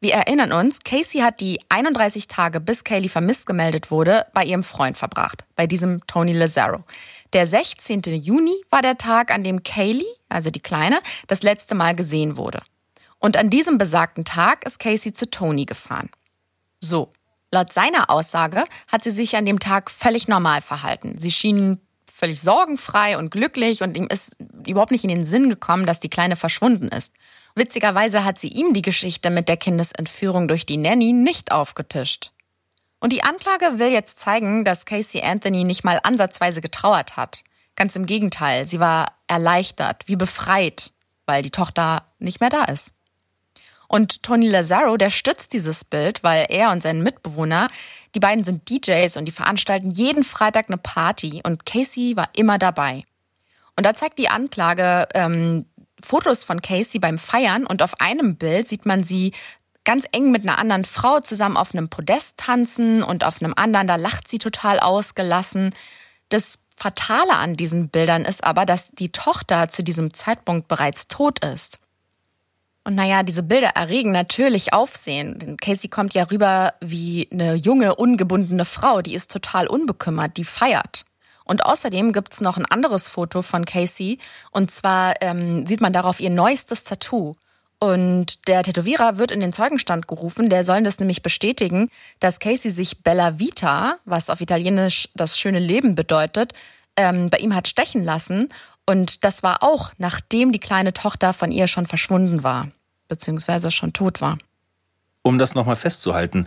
Wir erinnern uns, Casey hat die 31 Tage, bis Kaylee vermisst gemeldet wurde, bei ihrem Freund verbracht, bei diesem Tony Lazaro. Der 16. Juni war der Tag, an dem Kaylee, also die Kleine, das letzte Mal gesehen wurde. Und an diesem besagten Tag ist Casey zu Tony gefahren. So, laut seiner Aussage hat sie sich an dem Tag völlig normal verhalten. Sie schien völlig sorgenfrei und glücklich und ihm ist überhaupt nicht in den Sinn gekommen, dass die Kleine verschwunden ist. Witzigerweise hat sie ihm die Geschichte mit der Kindesentführung durch die Nanny nicht aufgetischt. Und die Anklage will jetzt zeigen, dass Casey Anthony nicht mal ansatzweise getrauert hat. Ganz im Gegenteil, sie war erleichtert, wie befreit, weil die Tochter nicht mehr da ist. Und Tony Lazaro, der stützt dieses Bild, weil er und sein Mitbewohner, die beiden sind DJs und die veranstalten jeden Freitag eine Party und Casey war immer dabei. Und da zeigt die Anklage ähm, Fotos von Casey beim Feiern und auf einem Bild sieht man sie ganz eng mit einer anderen Frau zusammen auf einem Podest tanzen und auf einem anderen, da lacht sie total ausgelassen. Das Fatale an diesen Bildern ist aber, dass die Tochter zu diesem Zeitpunkt bereits tot ist. Und naja, diese Bilder erregen natürlich Aufsehen. Denn Casey kommt ja rüber wie eine junge, ungebundene Frau, die ist total unbekümmert, die feiert. Und außerdem gibt's noch ein anderes Foto von Casey. Und zwar ähm, sieht man darauf ihr neuestes Tattoo. Und der Tätowierer wird in den Zeugenstand gerufen. Der soll das nämlich bestätigen, dass Casey sich Bella Vita, was auf Italienisch das schöne Leben bedeutet, ähm, bei ihm hat stechen lassen. Und das war auch, nachdem die kleine Tochter von ihr schon verschwunden war, beziehungsweise schon tot war. Um das nochmal festzuhalten,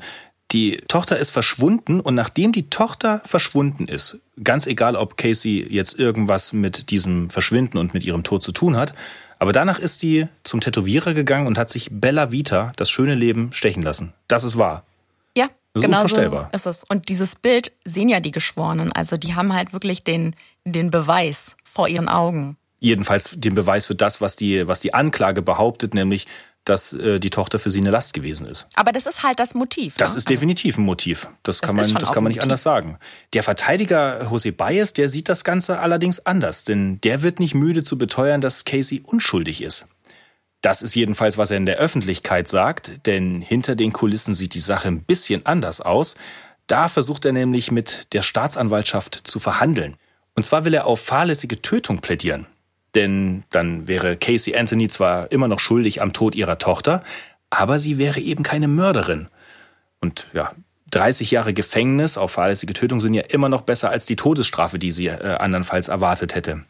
die Tochter ist verschwunden und nachdem die Tochter verschwunden ist, ganz egal, ob Casey jetzt irgendwas mit diesem Verschwinden und mit ihrem Tod zu tun hat, aber danach ist die zum Tätowierer gegangen und hat sich Bella Vita, das schöne Leben, stechen lassen. Das ist wahr. Ja, das genau so ist es. Und dieses Bild sehen ja die Geschworenen. Also die haben halt wirklich den, den Beweis vor ihren Augen. Jedenfalls den Beweis für das, was die, was die Anklage behauptet, nämlich, dass äh, die Tochter für sie eine Last gewesen ist. Aber das ist halt das Motiv. Das ne? ist definitiv ein Motiv. Das, das kann man, das kann man nicht anders sagen. Der Verteidiger Jose Baez, der sieht das Ganze allerdings anders, denn der wird nicht müde zu beteuern, dass Casey unschuldig ist. Das ist jedenfalls, was er in der Öffentlichkeit sagt, denn hinter den Kulissen sieht die Sache ein bisschen anders aus. Da versucht er nämlich mit der Staatsanwaltschaft zu verhandeln. Und zwar will er auf fahrlässige Tötung plädieren. Denn dann wäre Casey Anthony zwar immer noch schuldig am Tod ihrer Tochter, aber sie wäre eben keine Mörderin. Und ja, 30 Jahre Gefängnis auf fahrlässige Tötung sind ja immer noch besser als die Todesstrafe, die sie äh, andernfalls erwartet hätte.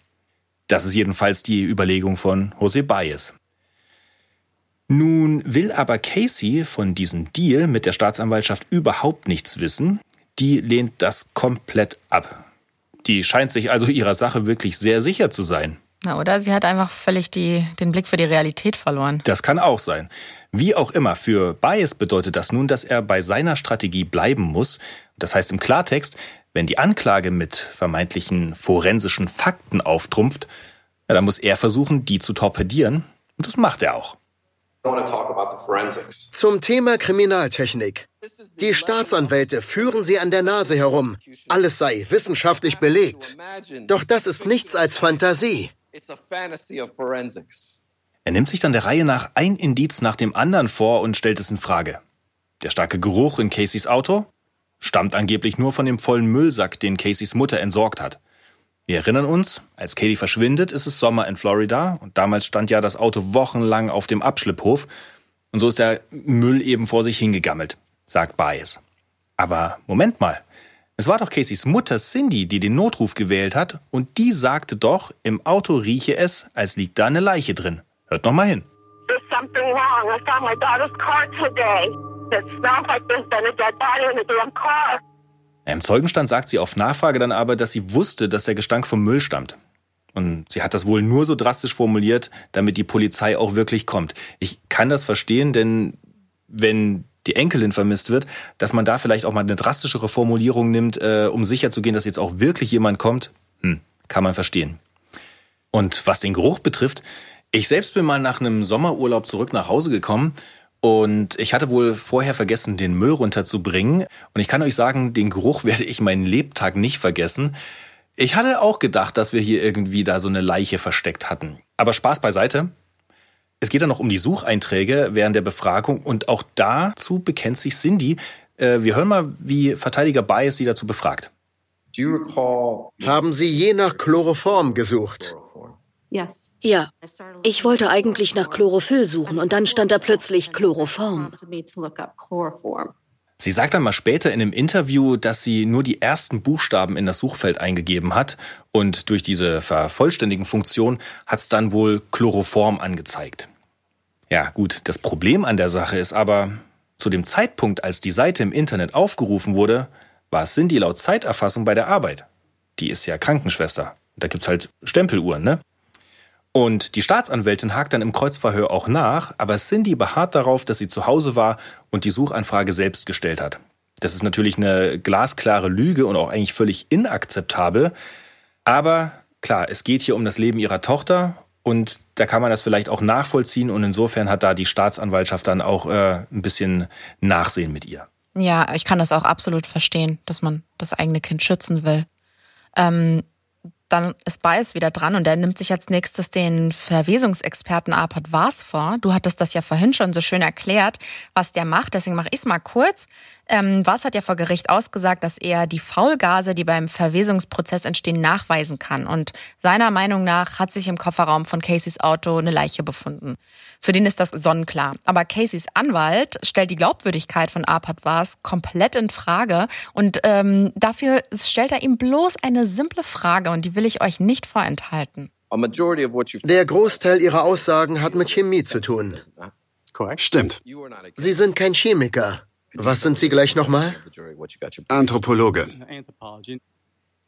Das ist jedenfalls die Überlegung von Jose Baez. Nun will aber Casey von diesem Deal mit der Staatsanwaltschaft überhaupt nichts wissen. Die lehnt das komplett ab. Die scheint sich also ihrer Sache wirklich sehr sicher zu sein. Na, oder sie hat einfach völlig die, den Blick für die Realität verloren. Das kann auch sein. Wie auch immer, für Bias bedeutet das nun, dass er bei seiner Strategie bleiben muss. Das heißt im Klartext, wenn die Anklage mit vermeintlichen forensischen Fakten auftrumpft, ja, dann muss er versuchen, die zu torpedieren. Und das macht er auch. Zum Thema Kriminaltechnik. Die Staatsanwälte führen sie an der Nase herum. Alles sei wissenschaftlich belegt. Doch das ist nichts als Fantasie. Er nimmt sich dann der Reihe nach ein Indiz nach dem anderen vor und stellt es in Frage. Der starke Geruch in Caseys Auto stammt angeblich nur von dem vollen Müllsack, den Caseys Mutter entsorgt hat. Wir erinnern uns, als Katie verschwindet, ist es Sommer in Florida und damals stand ja das Auto wochenlang auf dem Abschlepphof und so ist der Müll eben vor sich hingegammelt, sagt Baez. Aber Moment mal, es war doch Caseys Mutter Cindy, die den Notruf gewählt hat und die sagte doch, im Auto rieche es, als liegt da eine Leiche drin. Hört noch mal hin. There's something wrong. I found my daughter's car today. It smells like there's been a dead body in the damn car. Im Zeugenstand sagt sie auf Nachfrage dann aber, dass sie wusste, dass der Gestank vom Müll stammt. Und sie hat das wohl nur so drastisch formuliert, damit die Polizei auch wirklich kommt. Ich kann das verstehen, denn wenn die Enkelin vermisst wird, dass man da vielleicht auch mal eine drastischere Formulierung nimmt, äh, um sicherzugehen, dass jetzt auch wirklich jemand kommt, hm, kann man verstehen. Und was den Geruch betrifft, ich selbst bin mal nach einem Sommerurlaub zurück nach Hause gekommen und ich hatte wohl vorher vergessen, den Müll runterzubringen. Und ich kann euch sagen, den Geruch werde ich meinen Lebtag nicht vergessen. Ich hatte auch gedacht, dass wir hier irgendwie da so eine Leiche versteckt hatten. Aber Spaß beiseite. Es geht dann noch um die Sucheinträge während der Befragung und auch dazu bekennt sich Cindy. Äh, wir hören mal, wie Verteidiger Bias sie dazu befragt. Haben Sie je nach Chloroform gesucht? Ja. Ich wollte eigentlich nach Chlorophyll suchen und dann stand da plötzlich Chloroform. Sie sagt dann mal später in einem Interview, dass sie nur die ersten Buchstaben in das Suchfeld eingegeben hat und durch diese vervollständigen Funktion hat es dann wohl Chloroform angezeigt. Ja, gut, das Problem an der Sache ist aber, zu dem Zeitpunkt, als die Seite im Internet aufgerufen wurde, war Cindy laut Zeiterfassung bei der Arbeit. Die ist ja Krankenschwester. Da gibt's halt Stempeluhren, ne? Und die Staatsanwältin hakt dann im Kreuzverhör auch nach, aber Cindy beharrt darauf, dass sie zu Hause war und die Suchanfrage selbst gestellt hat. Das ist natürlich eine glasklare Lüge und auch eigentlich völlig inakzeptabel. Aber klar, es geht hier um das Leben ihrer Tochter und da kann man das vielleicht auch nachvollziehen und insofern hat da die Staatsanwaltschaft dann auch äh, ein bisschen Nachsehen mit ihr. Ja, ich kann das auch absolut verstehen, dass man das eigene Kind schützen will. Ähm, dann ist Bias wieder dran und er nimmt sich als nächstes den Verwesungsexperten Arpad Vars vor. Du hattest das ja vorhin schon so schön erklärt, was der macht, deswegen mache ich es mal kurz. Ähm, Vars hat ja vor Gericht ausgesagt, dass er die Faulgase, die beim Verwesungsprozess entstehen, nachweisen kann. Und seiner Meinung nach hat sich im Kofferraum von Caseys Auto eine Leiche befunden. Für den ist das sonnenklar. Aber Caseys Anwalt stellt die Glaubwürdigkeit von Arpad Vars komplett in Frage und ähm, dafür stellt er ihm bloß eine simple Frage und die will ich euch nicht vorenthalten. Der Großteil Ihrer Aussagen hat mit Chemie zu tun. Stimmt. Sie sind kein Chemiker. Was sind Sie gleich nochmal? Anthropologe.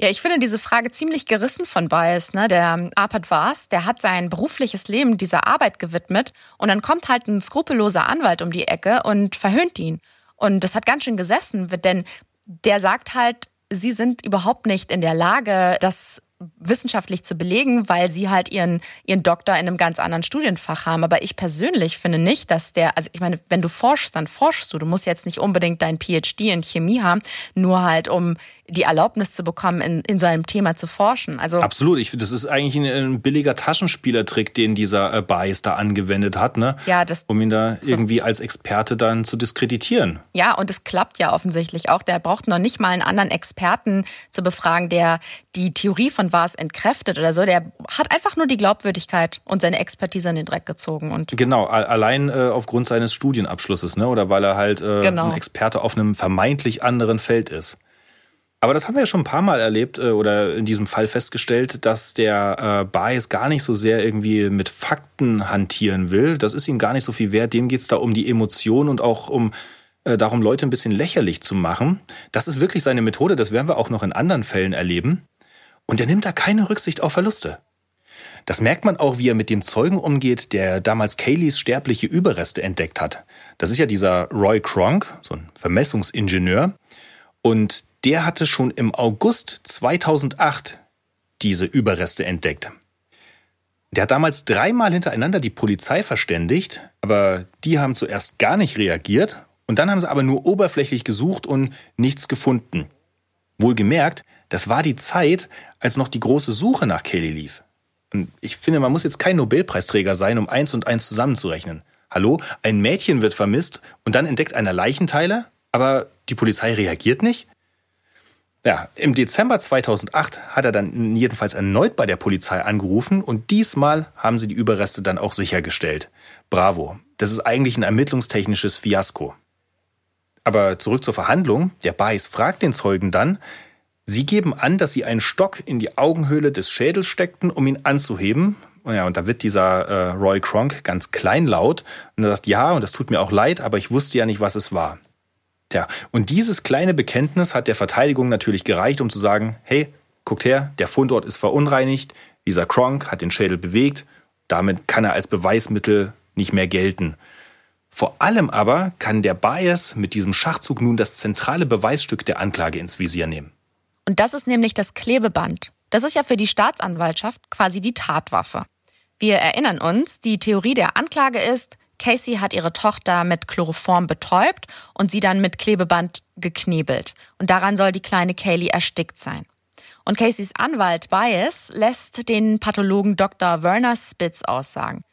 Ja, ich finde diese Frage ziemlich gerissen von Bias. Ne? Der Arpad Vars, der hat sein berufliches Leben dieser Arbeit gewidmet und dann kommt halt ein skrupelloser Anwalt um die Ecke und verhöhnt ihn. Und das hat ganz schön gesessen, denn der sagt halt, sie sind überhaupt nicht in der Lage, das wissenschaftlich zu belegen, weil sie halt ihren, ihren Doktor in einem ganz anderen Studienfach haben. Aber ich persönlich finde nicht, dass der, also ich meine, wenn du forschst, dann forschst du. Du musst jetzt nicht unbedingt dein PhD in Chemie haben, nur halt um die Erlaubnis zu bekommen, in, in so einem Thema zu forschen. Also Absolut, ich finde, das ist eigentlich ein, ein, billiger Taschenspielertrick, den dieser äh, Bias da angewendet hat, ne? Ja, das um ihn da irgendwie als Experte dann zu diskreditieren. Ja, und es klappt ja offensichtlich auch. Der braucht noch nicht mal einen anderen Experten zu befragen, der die Theorie von was entkräftet oder so. Der hat einfach nur die Glaubwürdigkeit und seine Expertise in den Dreck gezogen. Und genau, allein äh, aufgrund seines Studienabschlusses, ne? Oder weil er halt äh, genau. ein Experte auf einem vermeintlich anderen Feld ist. Aber das haben wir ja schon ein paar Mal erlebt äh, oder in diesem Fall festgestellt, dass der äh, Bias gar nicht so sehr irgendwie mit Fakten hantieren will. Das ist ihm gar nicht so viel wert. Dem geht es da um die Emotion und auch um äh, darum, Leute ein bisschen lächerlich zu machen. Das ist wirklich seine Methode. Das werden wir auch noch in anderen Fällen erleben. Und er nimmt da keine Rücksicht auf Verluste. Das merkt man auch, wie er mit dem Zeugen umgeht, der damals Kayleys sterbliche Überreste entdeckt hat. Das ist ja dieser Roy Kronk, so ein Vermessungsingenieur. Und der hatte schon im August 2008 diese Überreste entdeckt. Der hat damals dreimal hintereinander die Polizei verständigt, aber die haben zuerst gar nicht reagiert und dann haben sie aber nur oberflächlich gesucht und nichts gefunden. Wohlgemerkt, das war die Zeit, als noch die große Suche nach Kelly lief. Und ich finde, man muss jetzt kein Nobelpreisträger sein, um eins und eins zusammenzurechnen. Hallo, ein Mädchen wird vermisst und dann entdeckt einer Leichenteile, aber die Polizei reagiert nicht? Ja, im Dezember 2008 hat er dann jedenfalls erneut bei der Polizei angerufen und diesmal haben sie die Überreste dann auch sichergestellt. Bravo. Das ist eigentlich ein ermittlungstechnisches Fiasko. Aber zurück zur Verhandlung. Der Beiß fragt den Zeugen dann, Sie geben an, dass Sie einen Stock in die Augenhöhle des Schädels steckten, um ihn anzuheben. Ja, und da wird dieser äh, Roy Kronk ganz kleinlaut und er sagt, ja, und das tut mir auch leid, aber ich wusste ja nicht, was es war. Tja, und dieses kleine Bekenntnis hat der Verteidigung natürlich gereicht, um zu sagen, hey, guckt her, der Fundort ist verunreinigt, dieser Kronk hat den Schädel bewegt, damit kann er als Beweismittel nicht mehr gelten. Vor allem aber kann der Bias mit diesem Schachzug nun das zentrale Beweisstück der Anklage ins Visier nehmen. Und das ist nämlich das Klebeband. Das ist ja für die Staatsanwaltschaft quasi die Tatwaffe. Wir erinnern uns, die Theorie der Anklage ist, Casey hat ihre Tochter mit Chloroform betäubt und sie dann mit Klebeband geknebelt. Und daran soll die kleine Kaylee erstickt sein. Und Caseys Anwalt Bias lässt den Pathologen Dr. Werner Spitz aussagen.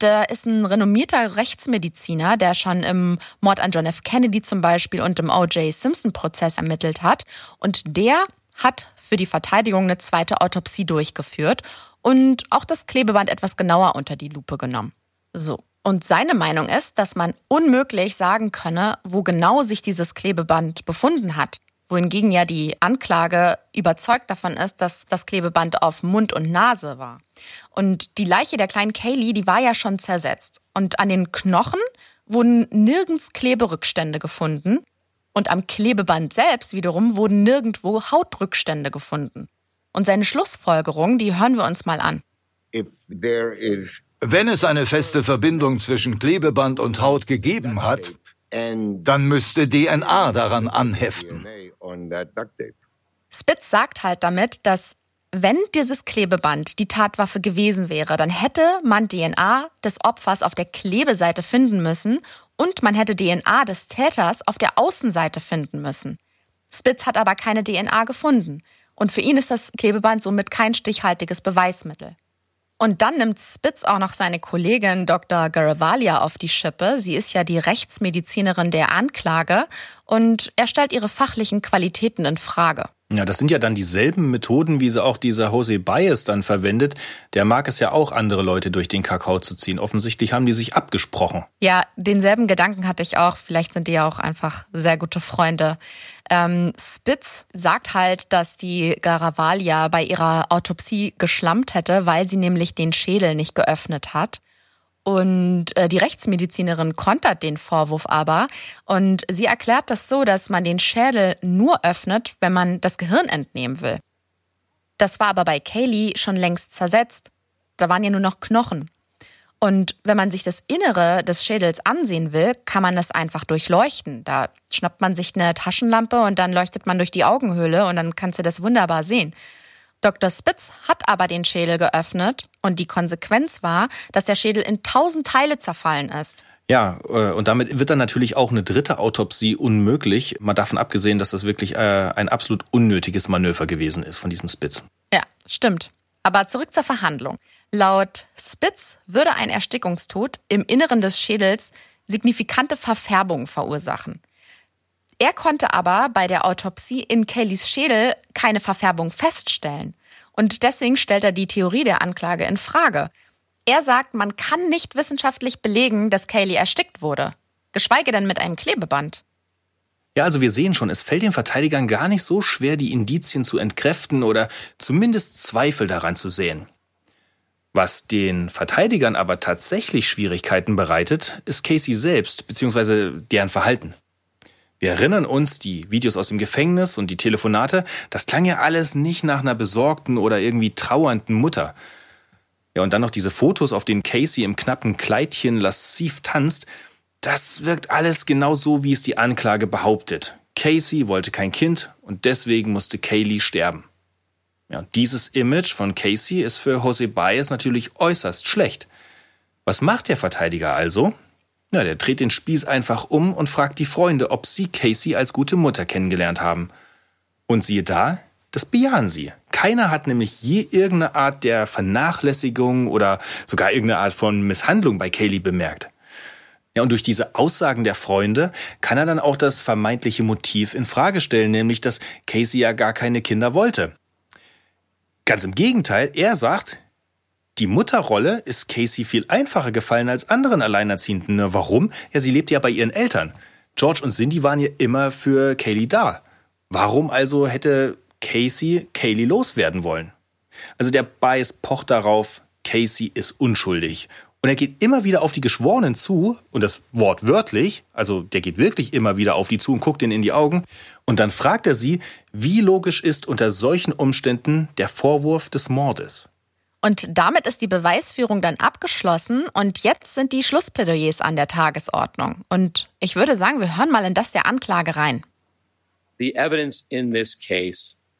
Der ist ein renommierter Rechtsmediziner, der schon im Mord an John F. Kennedy zum Beispiel und im O.J. Simpson-Prozess ermittelt hat. Und der hat für die Verteidigung eine zweite Autopsie durchgeführt und auch das Klebeband etwas genauer unter die Lupe genommen. So, Und seine Meinung ist, dass man unmöglich sagen könne, wo genau sich dieses Klebeband befunden hat. Wohingegen ja die Anklage überzeugt davon ist, dass das Klebeband auf Mund und Nase war. Und die Leiche der kleinen Kaylee, die war ja schon zersetzt. Und an den Knochen wurden nirgends Kleberückstände gefunden. Und am Klebeband selbst wiederum wurden nirgendwo Hautrückstände gefunden. Und seine Schlussfolgerung, die hören wir uns mal an. Wenn es eine feste Verbindung zwischen Klebeband und Haut gegeben hat, dann müsste DNA daran anheften. Spitz sagt halt damit, dass wenn dieses Klebeband die Tatwaffe gewesen wäre, dann hätte man DNA des Opfers auf der Klebeseite finden müssen und man hätte DNA des Täters auf der Außenseite finden müssen. Spitz hat aber keine DNA gefunden. Und für ihn ist das Klebeband somit kein stichhaltiges Beweismittel. Und dann nimmt Spitz auch noch seine Kollegin Dr. Garavalia auf die Schippe. Sie ist ja die Rechtsmedizinerin der Anklage und er stellt ihre fachlichen Qualitäten in Frage. Ja, das sind ja dann dieselben Methoden, wie sie auch dieser Jose Baez dann verwendet. Der mag es ja auch, andere Leute durch den Kakao zu ziehen. Offensichtlich haben die sich abgesprochen. Ja, denselben Gedanken hatte ich auch. Vielleicht sind die ja auch einfach sehr gute Freunde. Ähm, Spitz sagt halt, dass die Garavalia bei ihrer Autopsie geschlampt hätte, weil sie nämlich den Schädel nicht geöffnet hat. Und äh, die Rechtsmedizinerin kontert den Vorwurf aber und sie erklärt das so, dass man den Schädel nur öffnet, wenn man das Gehirn entnehmen will. Das war aber bei Kaylee schon längst zersetzt. Da waren ja nur noch Knochen. Und wenn man sich das Innere des Schädels ansehen will, kann man das einfach durchleuchten. Da schnappt man sich eine Taschenlampe und dann leuchtet man durch die Augenhöhle und dann kannst du das wunderbar sehen. Dr. Spitz hat aber den Schädel geöffnet und die Konsequenz war, dass der Schädel in tausend Teile zerfallen ist. Ja, äh, und damit wird dann natürlich auch eine dritte Autopsie unmöglich, mal davon abgesehen, dass das wirklich äh, ein absolut unnötiges Manöver gewesen ist von diesem Spitz. Ja, stimmt. Aber zurück zur Verhandlung. Laut Spitz würde ein Erstickungstod im Inneren des Schädels signifikante Verfärbungen verursachen. Er konnte aber bei der Autopsie in Kellys Schädel keine Verfärbung feststellen. Und deswegen stellt er die Theorie der Anklage in Frage. Er sagt, man kann nicht wissenschaftlich belegen, dass Kaylee erstickt wurde. Geschweige denn mit einem Klebeband. Ja, also wir sehen schon, es fällt den Verteidigern gar nicht so schwer, die Indizien zu entkräften oder zumindest Zweifel daran zu sehen. Was den Verteidigern aber tatsächlich Schwierigkeiten bereitet, ist Casey selbst bzw. deren Verhalten. Wir erinnern uns, die Videos aus dem Gefängnis und die Telefonate, das klang ja alles nicht nach einer besorgten oder irgendwie trauernden Mutter. Ja, und dann noch diese Fotos, auf denen Casey im knappen Kleidchen lasziv tanzt. Das wirkt alles genau so, wie es die Anklage behauptet. Casey wollte kein Kind und deswegen musste Kaylee sterben. Ja, und dieses Image von Casey ist für Jose Baez natürlich äußerst schlecht. Was macht der Verteidiger also? Ja, der dreht den Spieß einfach um und fragt die Freunde, ob sie Casey als gute Mutter kennengelernt haben. Und siehe da, das bejahen sie. Keiner hat nämlich je irgendeine Art der Vernachlässigung oder sogar irgendeine Art von Misshandlung bei Kaylee bemerkt. Ja, und durch diese Aussagen der Freunde kann er dann auch das vermeintliche Motiv in Frage stellen, nämlich dass Casey ja gar keine Kinder wollte. Ganz im Gegenteil, er sagt, die Mutterrolle ist Casey viel einfacher gefallen als anderen Alleinerziehenden. Warum? Ja, sie lebt ja bei ihren Eltern. George und Cindy waren ja immer für Kaylee da. Warum also hätte Casey Kaylee loswerden wollen? Also der Bias pocht darauf, Casey ist unschuldig. Und er geht immer wieder auf die Geschworenen zu, und das Wort wörtlich, also der geht wirklich immer wieder auf die zu und guckt ihnen in die Augen. Und dann fragt er sie, wie logisch ist unter solchen Umständen der Vorwurf des Mordes. Und damit ist die Beweisführung dann abgeschlossen und jetzt sind die Schlussplädoyers an der Tagesordnung. Und ich würde sagen, wir hören mal in das der Anklage rein.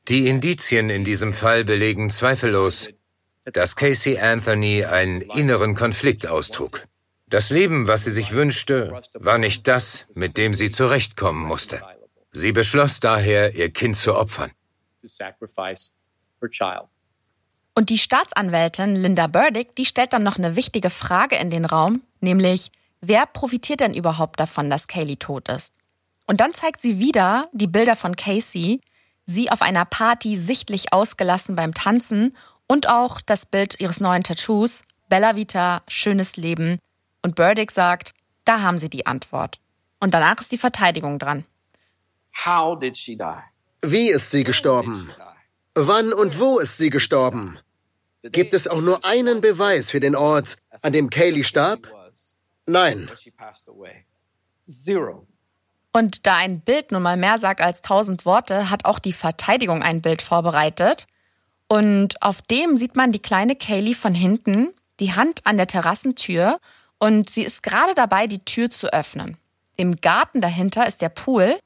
Die Indizien in diesem Fall belegen zweifellos, dass Casey Anthony einen inneren Konflikt austrug. Das Leben, was sie sich wünschte, war nicht das, mit dem sie zurechtkommen musste. Sie beschloss daher, ihr Kind zu opfern. Und die Staatsanwältin Linda Burdick, die stellt dann noch eine wichtige Frage in den Raum, nämlich, wer profitiert denn überhaupt davon, dass Kaylee tot ist? Und dann zeigt sie wieder die Bilder von Casey, sie auf einer Party sichtlich ausgelassen beim Tanzen und auch das Bild ihres neuen Tattoos, Bella Vita, schönes Leben. Und Burdick sagt, da haben sie die Antwort. Und danach ist die Verteidigung dran. Wie ist sie gestorben? Wann und wo ist sie gestorben? Gibt es auch nur einen Beweis für den Ort, an dem Kaylee starb? Nein. Und da ein Bild nun mal mehr sagt als tausend Worte, hat auch die Verteidigung ein Bild vorbereitet. Und auf dem sieht man die kleine Kaylee von hinten, die Hand an der Terrassentür und sie ist gerade dabei, die Tür zu öffnen. Im Garten dahinter ist der Pool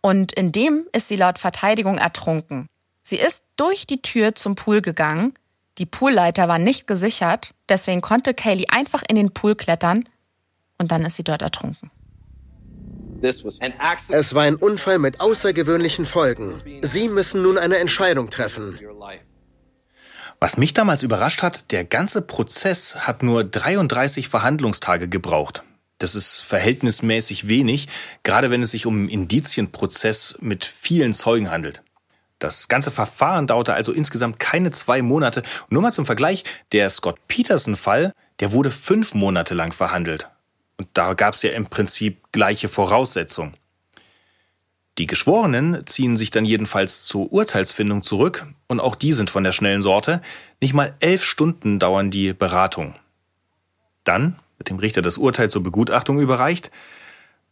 und in dem ist sie laut Verteidigung ertrunken. Sie ist durch die Tür zum Pool gegangen. Die Poolleiter war nicht gesichert, deswegen konnte Kaylee einfach in den Pool klettern und dann ist sie dort ertrunken. Es war ein Unfall mit außergewöhnlichen Folgen. Sie müssen nun eine Entscheidung treffen. Was mich damals überrascht hat, der ganze Prozess hat nur 33 Verhandlungstage gebraucht. Das ist verhältnismäßig wenig, gerade wenn es sich um einen Indizienprozess mit vielen Zeugen handelt. Das ganze Verfahren dauerte also insgesamt keine zwei Monate. nur mal zum Vergleich, der Scott Peterson-Fall, der wurde fünf Monate lang verhandelt. Und da gab es ja im Prinzip gleiche Voraussetzungen. Die Geschworenen ziehen sich dann jedenfalls zur Urteilsfindung zurück und auch die sind von der schnellen Sorte. Nicht mal elf Stunden dauern die Beratungen. Dann wird dem Richter das Urteil zur Begutachtung überreicht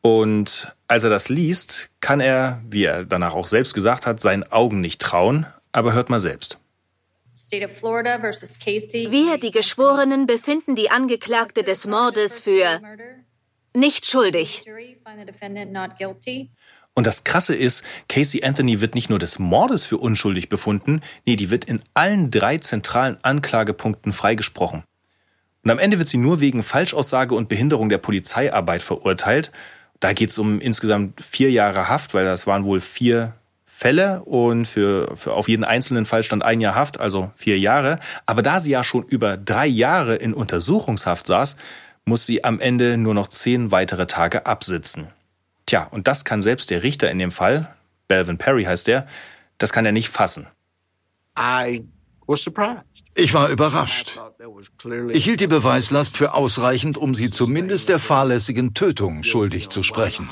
und als er das liest, kann er, wie er danach auch selbst gesagt hat, seinen Augen nicht trauen, aber hört mal selbst. Wir, die Geschworenen, befinden die Angeklagte des Mordes für nicht schuldig. Und das Krasse ist, Casey Anthony wird nicht nur des Mordes für unschuldig befunden, nee, die wird in allen drei zentralen Anklagepunkten freigesprochen. Und am Ende wird sie nur wegen Falschaussage und Behinderung der Polizeiarbeit verurteilt. Da geht es um insgesamt vier Jahre Haft, weil das waren wohl vier Fälle und für, für auf jeden einzelnen Fall stand ein Jahr Haft, also vier Jahre. Aber da sie ja schon über drei Jahre in Untersuchungshaft saß, muss sie am Ende nur noch zehn weitere Tage absitzen. Tja, und das kann selbst der Richter in dem Fall, Belvin Perry heißt der, das kann er nicht fassen. Ich war überrascht. Ich hielt die Beweislast für ausreichend, um sie zumindest der fahrlässigen Tötung schuldig zu sprechen.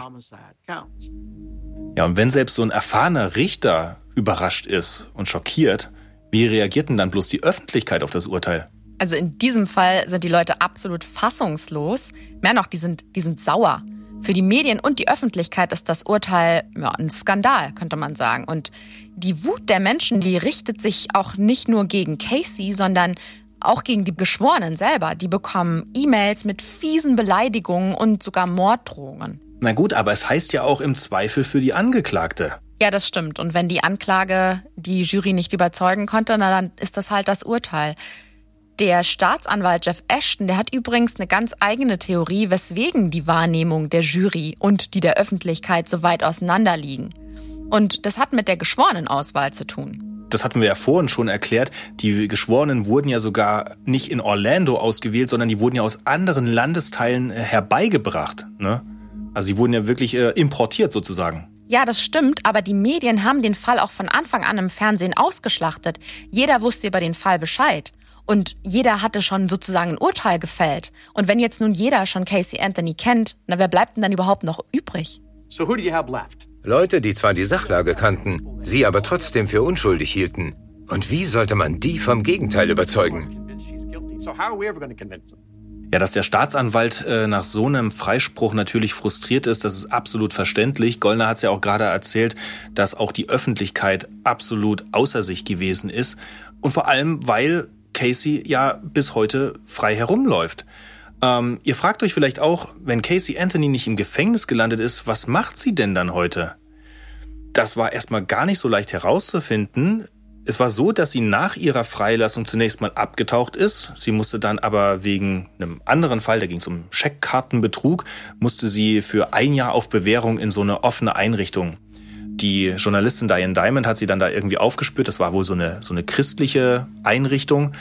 Ja, und wenn selbst so ein erfahrener Richter überrascht ist und schockiert, wie reagiert denn dann bloß die Öffentlichkeit auf das Urteil? Also in diesem Fall sind die Leute absolut fassungslos. Mehr noch, die sind, die sind sauer. Für die Medien und die Öffentlichkeit ist das Urteil ja, ein Skandal, könnte man sagen. Und die Wut der Menschen, die richtet sich auch nicht nur gegen Casey, sondern auch gegen die Geschworenen selber. Die bekommen E-Mails mit fiesen Beleidigungen und sogar Morddrohungen. Na gut, aber es heißt ja auch im Zweifel für die Angeklagte. Ja, das stimmt. Und wenn die Anklage die Jury nicht überzeugen konnte, na, dann ist das halt das Urteil. Der Staatsanwalt Jeff Ashton, der hat übrigens eine ganz eigene Theorie, weswegen die Wahrnehmung der Jury und die der Öffentlichkeit so weit auseinanderliegen. Und das hat mit der Geschworenenauswahl zu tun. Das hatten wir ja vorhin schon erklärt. Die Geschworenen wurden ja sogar nicht in Orlando ausgewählt, sondern die wurden ja aus anderen Landesteilen herbeigebracht. Ne? Also die wurden ja wirklich äh, importiert sozusagen. Ja, das stimmt, aber die Medien haben den Fall auch von Anfang an im Fernsehen ausgeschlachtet. Jeder wusste über den Fall Bescheid. Und jeder hatte schon sozusagen ein Urteil gefällt. Und wenn jetzt nun jeder schon Casey Anthony kennt, na wer bleibt denn dann überhaupt noch übrig? So who do you have left? Leute, die zwar die Sachlage kannten, sie aber trotzdem für unschuldig hielten. Und wie sollte man die vom Gegenteil überzeugen? Ja, dass der Staatsanwalt äh, nach so einem Freispruch natürlich frustriert ist, das ist absolut verständlich. Gollner hat es ja auch gerade erzählt, dass auch die Öffentlichkeit absolut außer sich gewesen ist. Und vor allem, weil Casey ja bis heute frei herumläuft. Ähm, ihr fragt euch vielleicht auch, wenn Casey Anthony nicht im Gefängnis gelandet ist, was macht sie denn dann heute? Das war erstmal gar nicht so leicht herauszufinden. Es war so, dass sie nach ihrer Freilassung zunächst mal abgetaucht ist. Sie musste dann aber wegen einem anderen Fall, da ging es um Scheckkartenbetrug, musste sie für ein Jahr auf Bewährung in so eine offene Einrichtung. Die Journalistin Diane Diamond hat sie dann da irgendwie aufgespürt. Das war wohl so eine, so eine christliche Einrichtung.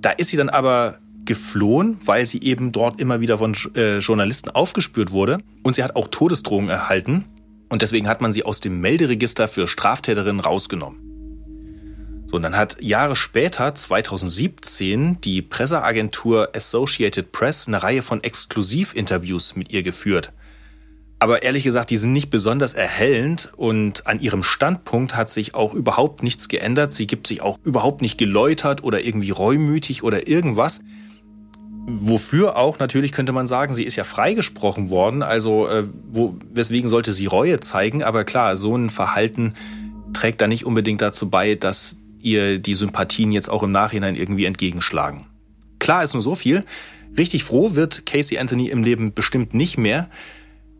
Da ist sie dann aber geflohen, weil sie eben dort immer wieder von äh, Journalisten aufgespürt wurde. Und sie hat auch Todesdrohungen erhalten. Und deswegen hat man sie aus dem Melderegister für Straftäterinnen rausgenommen. So, und dann hat Jahre später, 2017, die Presseagentur Associated Press eine Reihe von Exklusivinterviews mit ihr geführt. Aber ehrlich gesagt, die sind nicht besonders erhellend und an ihrem Standpunkt hat sich auch überhaupt nichts geändert. Sie gibt sich auch überhaupt nicht geläutert oder irgendwie reumütig oder irgendwas. Wofür auch, natürlich könnte man sagen, sie ist ja freigesprochen worden, also äh, wo, weswegen sollte sie Reue zeigen, aber klar, so ein Verhalten trägt da nicht unbedingt dazu bei, dass ihr die Sympathien jetzt auch im Nachhinein irgendwie entgegenschlagen. Klar ist nur so viel, richtig froh wird Casey Anthony im Leben bestimmt nicht mehr.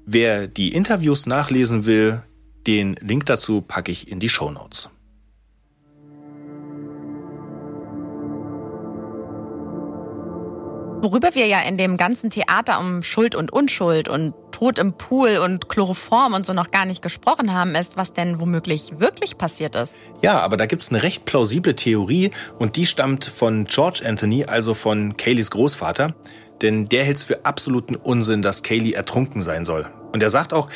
Wer die Interviews nachlesen will, den Link dazu packe ich in die Show Notes. Worüber wir ja in dem ganzen Theater um Schuld und Unschuld und Tod im Pool und Chloroform und so noch gar nicht gesprochen haben, ist, was denn womöglich wirklich passiert ist. Ja, aber da gibt's eine recht plausible Theorie und die stammt von George Anthony, also von Kayleys Großvater. Denn der hält's für absoluten Unsinn, dass Kaylee ertrunken sein soll. Und er sagt auch,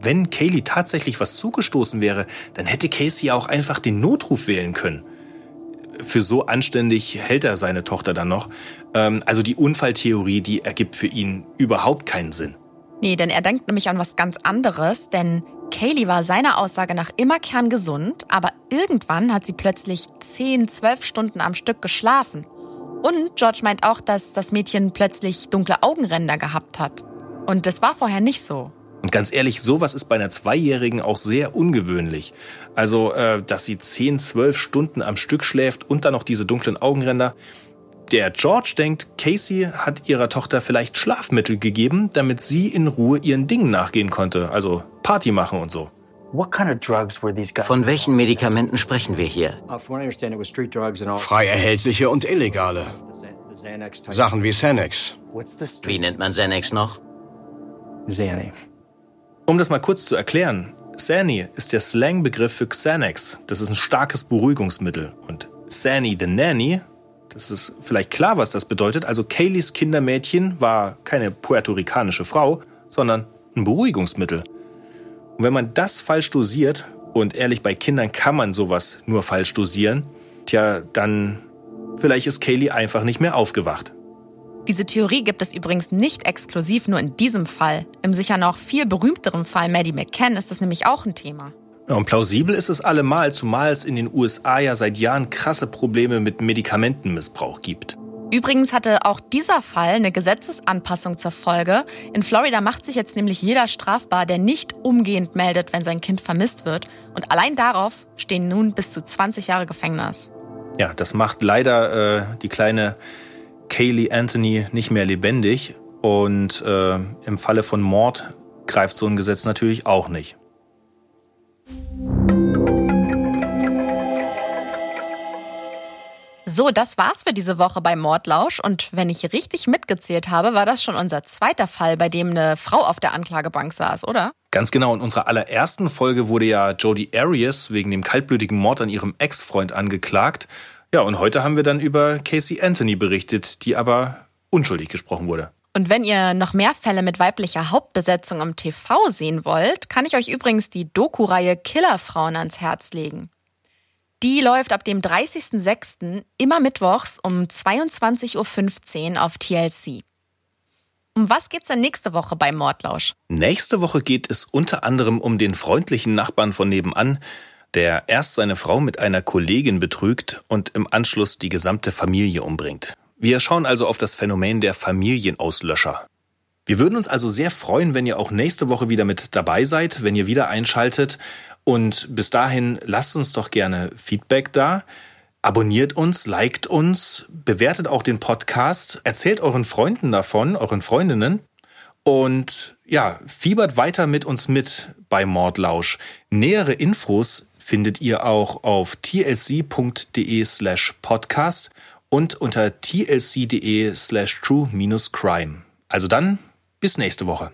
wenn Kaylee tatsächlich was zugestoßen wäre, dann hätte Casey auch einfach den Notruf wählen können für so anständig hält er seine Tochter dann noch. Ähm, also die Unfalltheorie, die ergibt für ihn überhaupt keinen Sinn. Nee, denn er denkt nämlich an was ganz anderes, denn Kaylee war seiner Aussage nach immer kerngesund, aber irgendwann hat sie plötzlich 10, 12 Stunden am Stück geschlafen. Und George meint auch, dass das Mädchen plötzlich dunkle Augenränder gehabt hat. Und das war vorher nicht so. Und ganz ehrlich, sowas ist bei einer Zweijährigen auch sehr ungewöhnlich. Also, äh, dass sie 10, 12 Stunden am Stück schläft und dann noch diese dunklen Augenränder. Der George denkt, Casey hat ihrer Tochter vielleicht Schlafmittel gegeben, damit sie in Ruhe ihren Dingen nachgehen konnte, also Party machen und so. Von welchen Medikamenten sprechen wir hier? Frei erhältliche und illegale. Sachen wie Xanax. Wie nennt man Xanax noch? Xanax. Um das mal kurz zu erklären, Sani ist der Slangbegriff für Xanax. Das ist ein starkes Beruhigungsmittel. Und Sani the Nanny, das ist vielleicht klar, was das bedeutet. Also Kayleys Kindermädchen war keine puerto-ricanische Frau, sondern ein Beruhigungsmittel. Und wenn man das falsch dosiert, und ehrlich, bei Kindern kann man sowas nur falsch dosieren, tja, dann vielleicht ist Kaylee einfach nicht mehr aufgewacht. Diese Theorie gibt es übrigens nicht exklusiv nur in diesem Fall. Im sicher noch viel berühmteren Fall Maddie McCann ist das nämlich auch ein Thema. Ja, und plausibel ist es allemal, zumal es in den USA ja seit Jahren krasse Probleme mit Medikamentenmissbrauch gibt. Übrigens hatte auch dieser Fall eine Gesetzesanpassung zur Folge. In Florida macht sich jetzt nämlich jeder strafbar, der nicht umgehend meldet, wenn sein Kind vermisst wird. Und allein darauf stehen nun bis zu 20 Jahre Gefängnis. Ja, das macht leider äh, die kleine Kaylee Anthony nicht mehr lebendig und äh, im Falle von Mord greift so ein Gesetz natürlich auch nicht. So, das war's für diese Woche bei Mordlausch. Und wenn ich richtig mitgezählt habe, war das schon unser zweiter Fall, bei dem eine Frau auf der Anklagebank saß, oder? Ganz genau. In unserer allerersten Folge wurde ja Jodie Arias wegen dem kaltblütigen Mord an ihrem Ex-Freund angeklagt. Ja, und heute haben wir dann über Casey Anthony berichtet, die aber unschuldig gesprochen wurde. Und wenn ihr noch mehr Fälle mit weiblicher Hauptbesetzung im TV sehen wollt, kann ich euch übrigens die Doku-Reihe Killerfrauen ans Herz legen. Die läuft ab dem 30.06. immer mittwochs um 22.15 Uhr auf TLC. Um was geht's denn nächste Woche bei Mordlausch? Nächste Woche geht es unter anderem um den freundlichen Nachbarn von nebenan, der erst seine Frau mit einer Kollegin betrügt und im Anschluss die gesamte Familie umbringt. Wir schauen also auf das Phänomen der Familienauslöscher. Wir würden uns also sehr freuen, wenn ihr auch nächste Woche wieder mit dabei seid, wenn ihr wieder einschaltet. Und bis dahin lasst uns doch gerne Feedback da. Abonniert uns, liked uns, bewertet auch den Podcast, erzählt euren Freunden davon, euren Freundinnen. Und ja, fiebert weiter mit uns mit bei Mordlausch. Nähere Infos findet ihr auch auf tlc.de slash podcast und unter tlc.de slash true-crime. Also dann, bis nächste Woche.